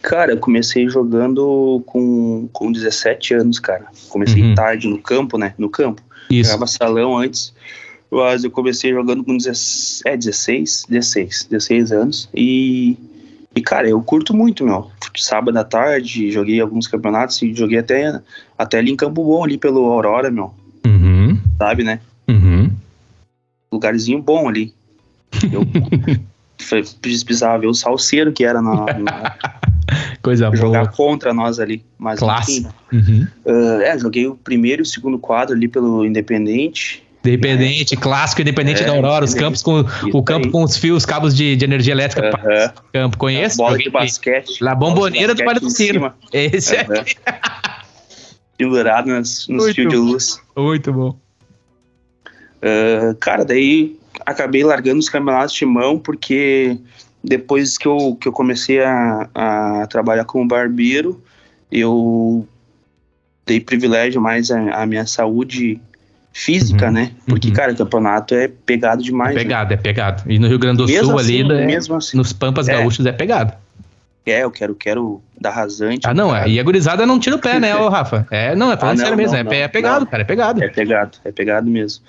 Cara, eu comecei jogando com, com 17 anos, cara. Comecei uhum. tarde no campo, né? No campo. Isso. Jogava salão antes. Mas eu comecei jogando com 16, é, 16, 16, 16 anos. E, e, cara, eu curto muito, meu. Sábado à tarde, joguei alguns campeonatos e joguei até, até ali em Campo Bom, ali pelo Aurora, meu. Uhum. Sabe, né? Uhum. Lugarzinho bom ali. Eu precisava ver o salseiro que era na, na Coisa jogar boa. contra nós ali. Mas Classe. Enfim, uhum. uh, é, joguei o primeiro e o segundo quadro ali pelo Independente. Independente, é. clássico Independente é, da Aurora, os campos com o campo aí. com os fios, cabos de, de energia elétrica. Uhum. Campo, conhece? Bola de basquete. La bomboneira do Vale do Sino. Esse aqui. Pendurado nos, nos fios de luz. Muito bom. Uh, cara, daí acabei largando os campeonatos de mão porque depois que eu, que eu comecei a, a trabalhar como barbeiro, eu dei privilégio mais à, minha saúde física, uhum, né? Porque, uhum. cara, o campeonato é pegado demais. É né? pegado, né? é pegado. E no Rio Grande do mesmo Sul assim, ali, mesmo assim, nos Pampas é. Gaúchos é pegado. É, eu quero, quero dar rasante. Ah, não, é. E a gurizada não tira o pé, né, ô Rafa? É, não, é falando ah, não, sério mesmo. Não, é, não, é pegado, cara, é pegado. É pegado, é pegado mesmo.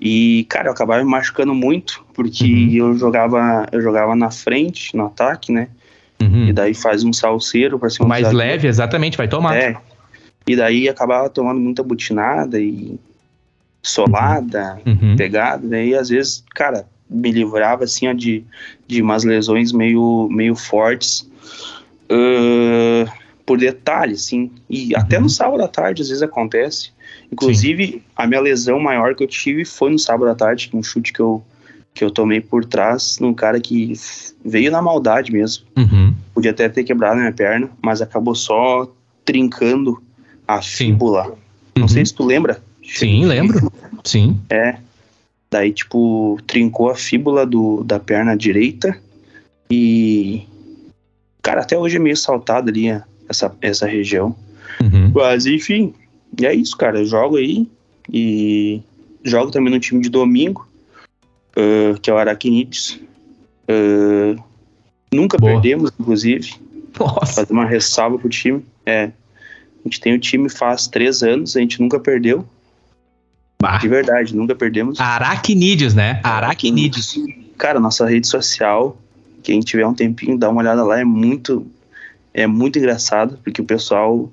E, cara, eu acabava me machucando muito, porque uhum. eu jogava eu jogava na frente, no ataque, né? Uhum. E daí faz um salseiro para cima. Mais leve, exatamente, vai tomar. É. E daí acabava tomando muita butinada e solada, uhum. pegada, daí às vezes, cara, me livrava assim ó, de, de umas lesões meio, meio fortes uh, por detalhe, assim. E até no uhum. sábado à tarde às vezes acontece. Inclusive, Sim. a minha lesão maior que eu tive foi no sábado à tarde, um chute que eu, que eu tomei por trás num cara que veio na maldade mesmo. Uhum. Podia até ter quebrado minha perna, mas acabou só trincando a fíbula. Uhum. Não sei se tu lembra. Sim, lembro. Sim. É. Daí, tipo, trincou a fíbula do, da perna direita e. Cara, até hoje é meio saltado ali essa, essa região. Uhum. Mas, enfim, e é isso, cara. Eu jogo aí e jogo também no time de domingo, uh, que é o Aracnídeos. Uh, nunca Boa. perdemos, inclusive. Nossa. Fazer uma ressalva pro time. É. A gente tem o time faz três anos, a gente nunca perdeu. Bah. De verdade, nunca perdemos. Aracnídeos, né? Aracnídeos. Cara, nossa rede social, quem tiver um tempinho, dá uma olhada lá, é muito é muito engraçado, porque o pessoal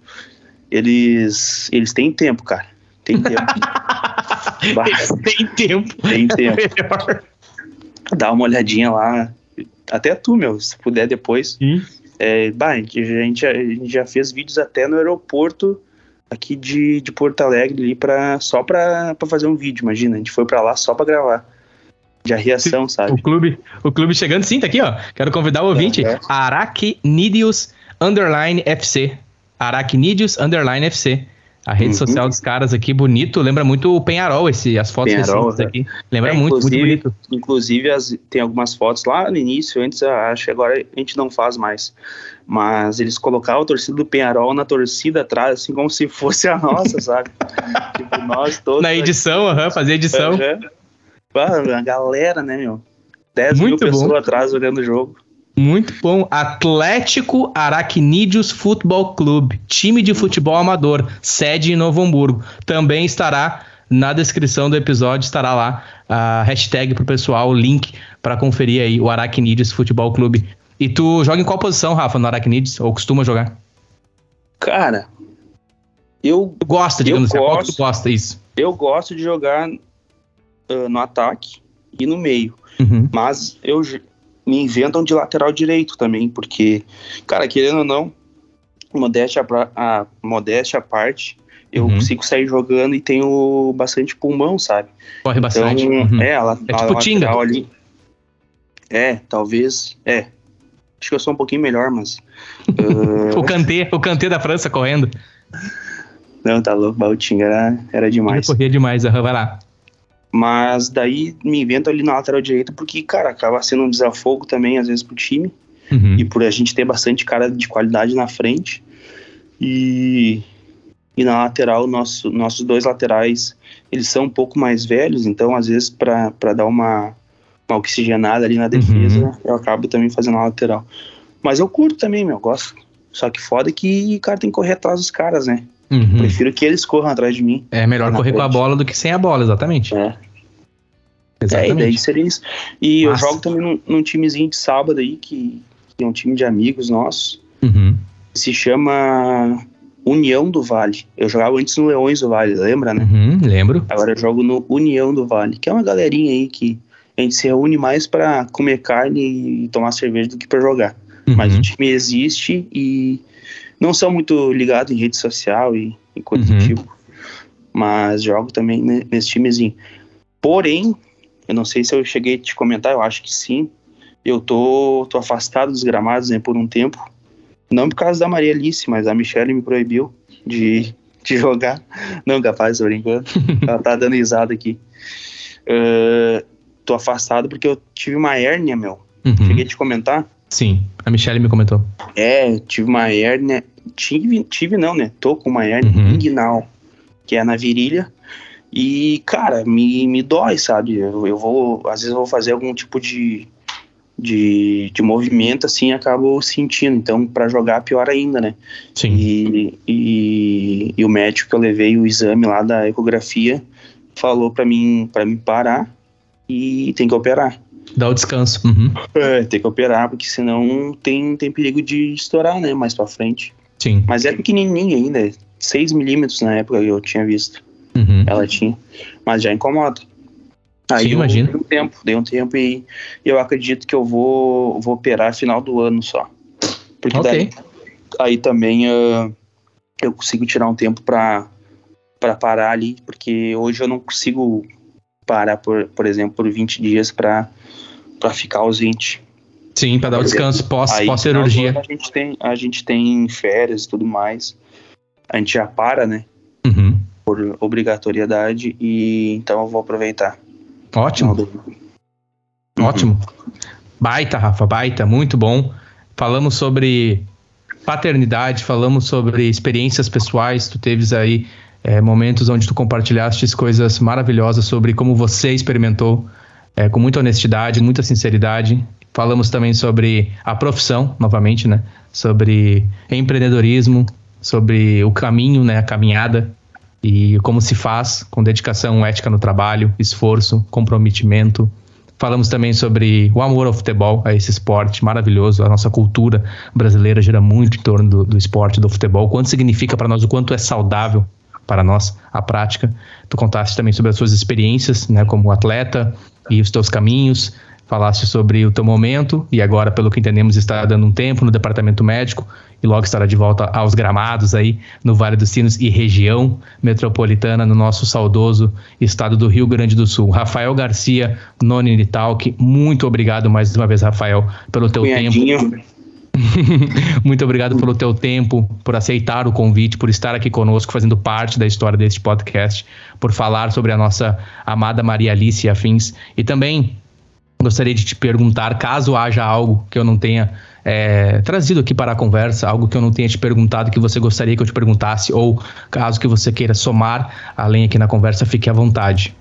eles, eles têm tempo, cara. Tem tempo. tem tempo. Tem tempo. É Dá uma olhadinha lá. Até tu, meu, se puder depois. Hum. É, bah, a, gente, a gente já fez vídeos até no aeroporto aqui de, de Porto Alegre ali pra, só pra, pra fazer um vídeo, imagina. A gente foi pra lá só pra gravar. De reação, sabe? O clube, o clube chegando, sim, tá aqui, ó. Quero convidar o ouvinte. É, é. Aracnidius Underline FC. Aracnídeos Underline FC. A rede uhum. social dos caras aqui, bonito. Lembra muito o Penharol, esse, as fotos Penharol, recentes é. aqui. Lembra é, muito, muito bonito. Inclusive, as, tem algumas fotos lá no início, antes, acho que agora a gente não faz mais. Mas eles colocavam a torcida do Penharol na torcida atrás, assim, como se fosse a nossa, sabe? tipo, nós todos. Na edição, aham, uhum, fazia edição. Uhum. A galera, né, meu? 10 mil pessoas atrás olhando o jogo. Muito bom. Atlético Aracnídeos Futebol Clube, time de futebol amador, sede em Novo Hamburgo. Também estará na descrição do episódio, estará lá a hashtag pro pessoal, o link para conferir aí o Aracnídeos Futebol Clube. E tu joga em qual posição, Rafa, no Aracnídeos? Ou costuma jogar? Cara, eu. Tu gosta, digamos assim, gosto, tu gosta isso? Eu gosto de jogar uh, no ataque e no meio. Uhum. Mas eu, me inventam de lateral direito também, porque, cara, querendo ou não, modéstia a, modéstia à parte, eu uhum. consigo sair jogando e tenho bastante pulmão, sabe? Corre bastante. Então, uhum. É, a, é tipo Tinga. ali. É, talvez. É. Acho que eu sou um pouquinho melhor, mas. uh... o Kanté, o Kanté da França correndo. Não, tá louco. O Tinga era, era demais. Ele corria demais, uhum, vai lá. Mas daí me invento ali na lateral direita porque, cara, acaba sendo um desafogo também, às vezes, pro time. Uhum. E por a gente ter bastante cara de qualidade na frente. E, E na lateral, nosso, nossos dois laterais, eles são um pouco mais velhos, então às vezes para dar uma, uma oxigenada ali na defesa, uhum. eu acabo também fazendo a lateral. Mas eu curto também, meu, gosto. Só que foda que o cara tem que correr atrás dos caras, né? Uhum. Prefiro que eles corram atrás de mim. É melhor correr frente. com a bola do que sem a bola, exatamente. É. Exatamente. É, e daí seria isso. E Massa. eu jogo também num, num, timezinho de sábado aí, que, que, é um time de amigos nossos. Uhum. Se chama União do Vale. Eu jogava antes no Leões do Vale, lembra, né? Uhum, lembro. Agora eu jogo no União do Vale, que é uma galerinha aí que a gente se reúne mais para comer carne e tomar cerveja do que para jogar. Uhum. Mas o time existe e não são muito ligados em rede social e, e coisa uhum. do tipo. Mas jogo também nesse timezinho. Porém, eu não sei se eu cheguei a te comentar, eu acho que sim. Eu tô, tô afastado dos gramados né, por um tempo. Não por causa da Maria Alice, mas a Michelle me proibiu de, de jogar. Não, capaz, tô brincando. Ela tá dando risada aqui. Uh, tô afastado porque eu tive uma hérnia, meu. Uhum. Cheguei a te comentar? Sim, a Michelle me comentou. É, tive uma hérnia. Tive, tive não, né? Tô com uma hérnia uhum. inguinal, que é na virilha. E, cara, me, me dói, sabe? Eu, eu vou, às vezes, eu vou fazer algum tipo de, de, de movimento, assim, acabo sentindo. Então, para jogar, pior ainda, né? Sim. E, e, e, o médico que eu levei o exame lá da ecografia falou para mim, para mim parar e tem que operar. Dá o descanso. Uhum. É, tem que operar, porque senão tem, tem perigo de estourar, né? Mais pra frente. Sim. Mas é pequenininho ainda, 6 milímetros na época que eu tinha visto. Uhum. Ela tinha. Mas já incomoda. Aí Sim, imagina. Dei um tempo, dei um tempo e eu acredito que eu vou, vou operar final do ano só. Porque okay. daí aí também uh, eu consigo tirar um tempo pra, pra parar ali, porque hoje eu não consigo parar, por, por exemplo, por 20 dias pra ficar ausente. Sim, para dar o descanso pós, pós cirurgia. A gente tem a gente tem férias e tudo mais. A gente já para, né? Uhum. Por obrigatoriedade e então eu vou aproveitar. Ótimo. Uhum. Ótimo. Baita, Rafa, baita, muito bom. Falamos sobre paternidade, falamos sobre experiências pessoais, tu teves aí é, momentos onde tu compartilhaste coisas maravilhosas sobre como você experimentou é, com muita honestidade, muita sinceridade. Falamos também sobre a profissão, novamente, né? Sobre empreendedorismo, sobre o caminho, né? A caminhada e como se faz com dedicação, ética no trabalho, esforço, comprometimento. Falamos também sobre o amor ao futebol, a esse esporte maravilhoso. A nossa cultura brasileira gira muito em torno do, do esporte, do futebol. Quanto significa para nós, o quanto é saudável para nós a prática. Tu contaste também sobre as suas experiências, né, como atleta e os teus caminhos. Falaste sobre o teu momento e agora, pelo que entendemos, está dando um tempo no departamento médico e logo estará de volta aos gramados aí no Vale dos Sinos e região metropolitana no nosso saudoso estado do Rio Grande do Sul. Rafael Garcia, Noni Talk, muito obrigado mais uma vez, Rafael, pelo teu Cunhadinho. tempo Muito obrigado pelo teu tempo, por aceitar o convite, por estar aqui conosco, fazendo parte da história deste podcast, por falar sobre a nossa amada Maria Alice afins. E também gostaria de te perguntar, caso haja algo que eu não tenha é, trazido aqui para a conversa, algo que eu não tenha te perguntado que você gostaria que eu te perguntasse, ou caso que você queira somar além aqui na conversa, fique à vontade.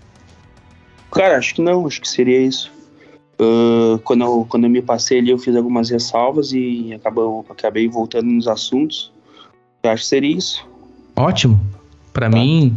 Cara, acho que não, acho que seria isso. Uh, quando, eu, quando eu me passei ali, eu fiz algumas ressalvas e acabou, acabei voltando nos assuntos. Eu acho que seria isso. Ótimo. Para tá. mim,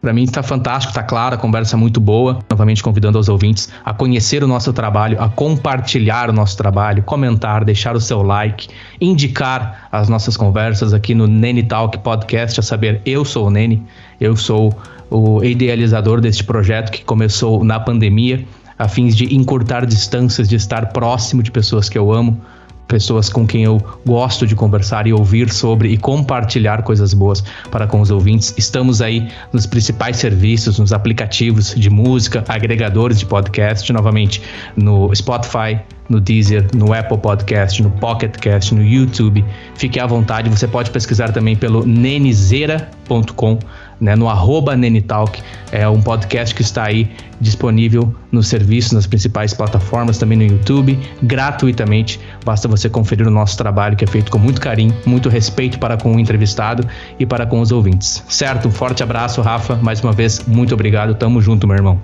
para mim está fantástico, está claro, a conversa é muito boa. Novamente convidando os ouvintes a conhecer o nosso trabalho, a compartilhar o nosso trabalho, comentar, deixar o seu like, indicar as nossas conversas aqui no Nene Talk Podcast. A saber, eu sou o Nene, eu sou o idealizador deste projeto que começou na pandemia a fins de encurtar distâncias, de estar próximo de pessoas que eu amo, pessoas com quem eu gosto de conversar e ouvir sobre e compartilhar coisas boas para com os ouvintes. Estamos aí nos principais serviços, nos aplicativos de música, agregadores de podcast, novamente no Spotify, no Deezer, no Apple Podcast, no Pocket Cast, no YouTube. Fique à vontade, você pode pesquisar também pelo nenizeira.com né, no arroba Nenitalk. É um podcast que está aí disponível no serviço, nas principais plataformas, também no YouTube, gratuitamente. Basta você conferir o nosso trabalho, que é feito com muito carinho, muito respeito para com o entrevistado e para com os ouvintes. Certo? Um forte abraço, Rafa. Mais uma vez, muito obrigado. Tamo junto, meu irmão.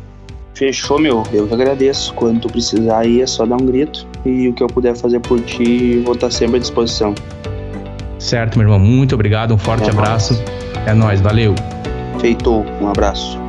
Fechou, meu. Eu que agradeço. Quando tu precisar aí, é só dar um grito. E o que eu puder fazer por ti, vou estar sempre à disposição. Certo, meu irmão. Muito obrigado. Um forte é abraço. Nóis. É nóis. Valeu. Feito. Um abraço.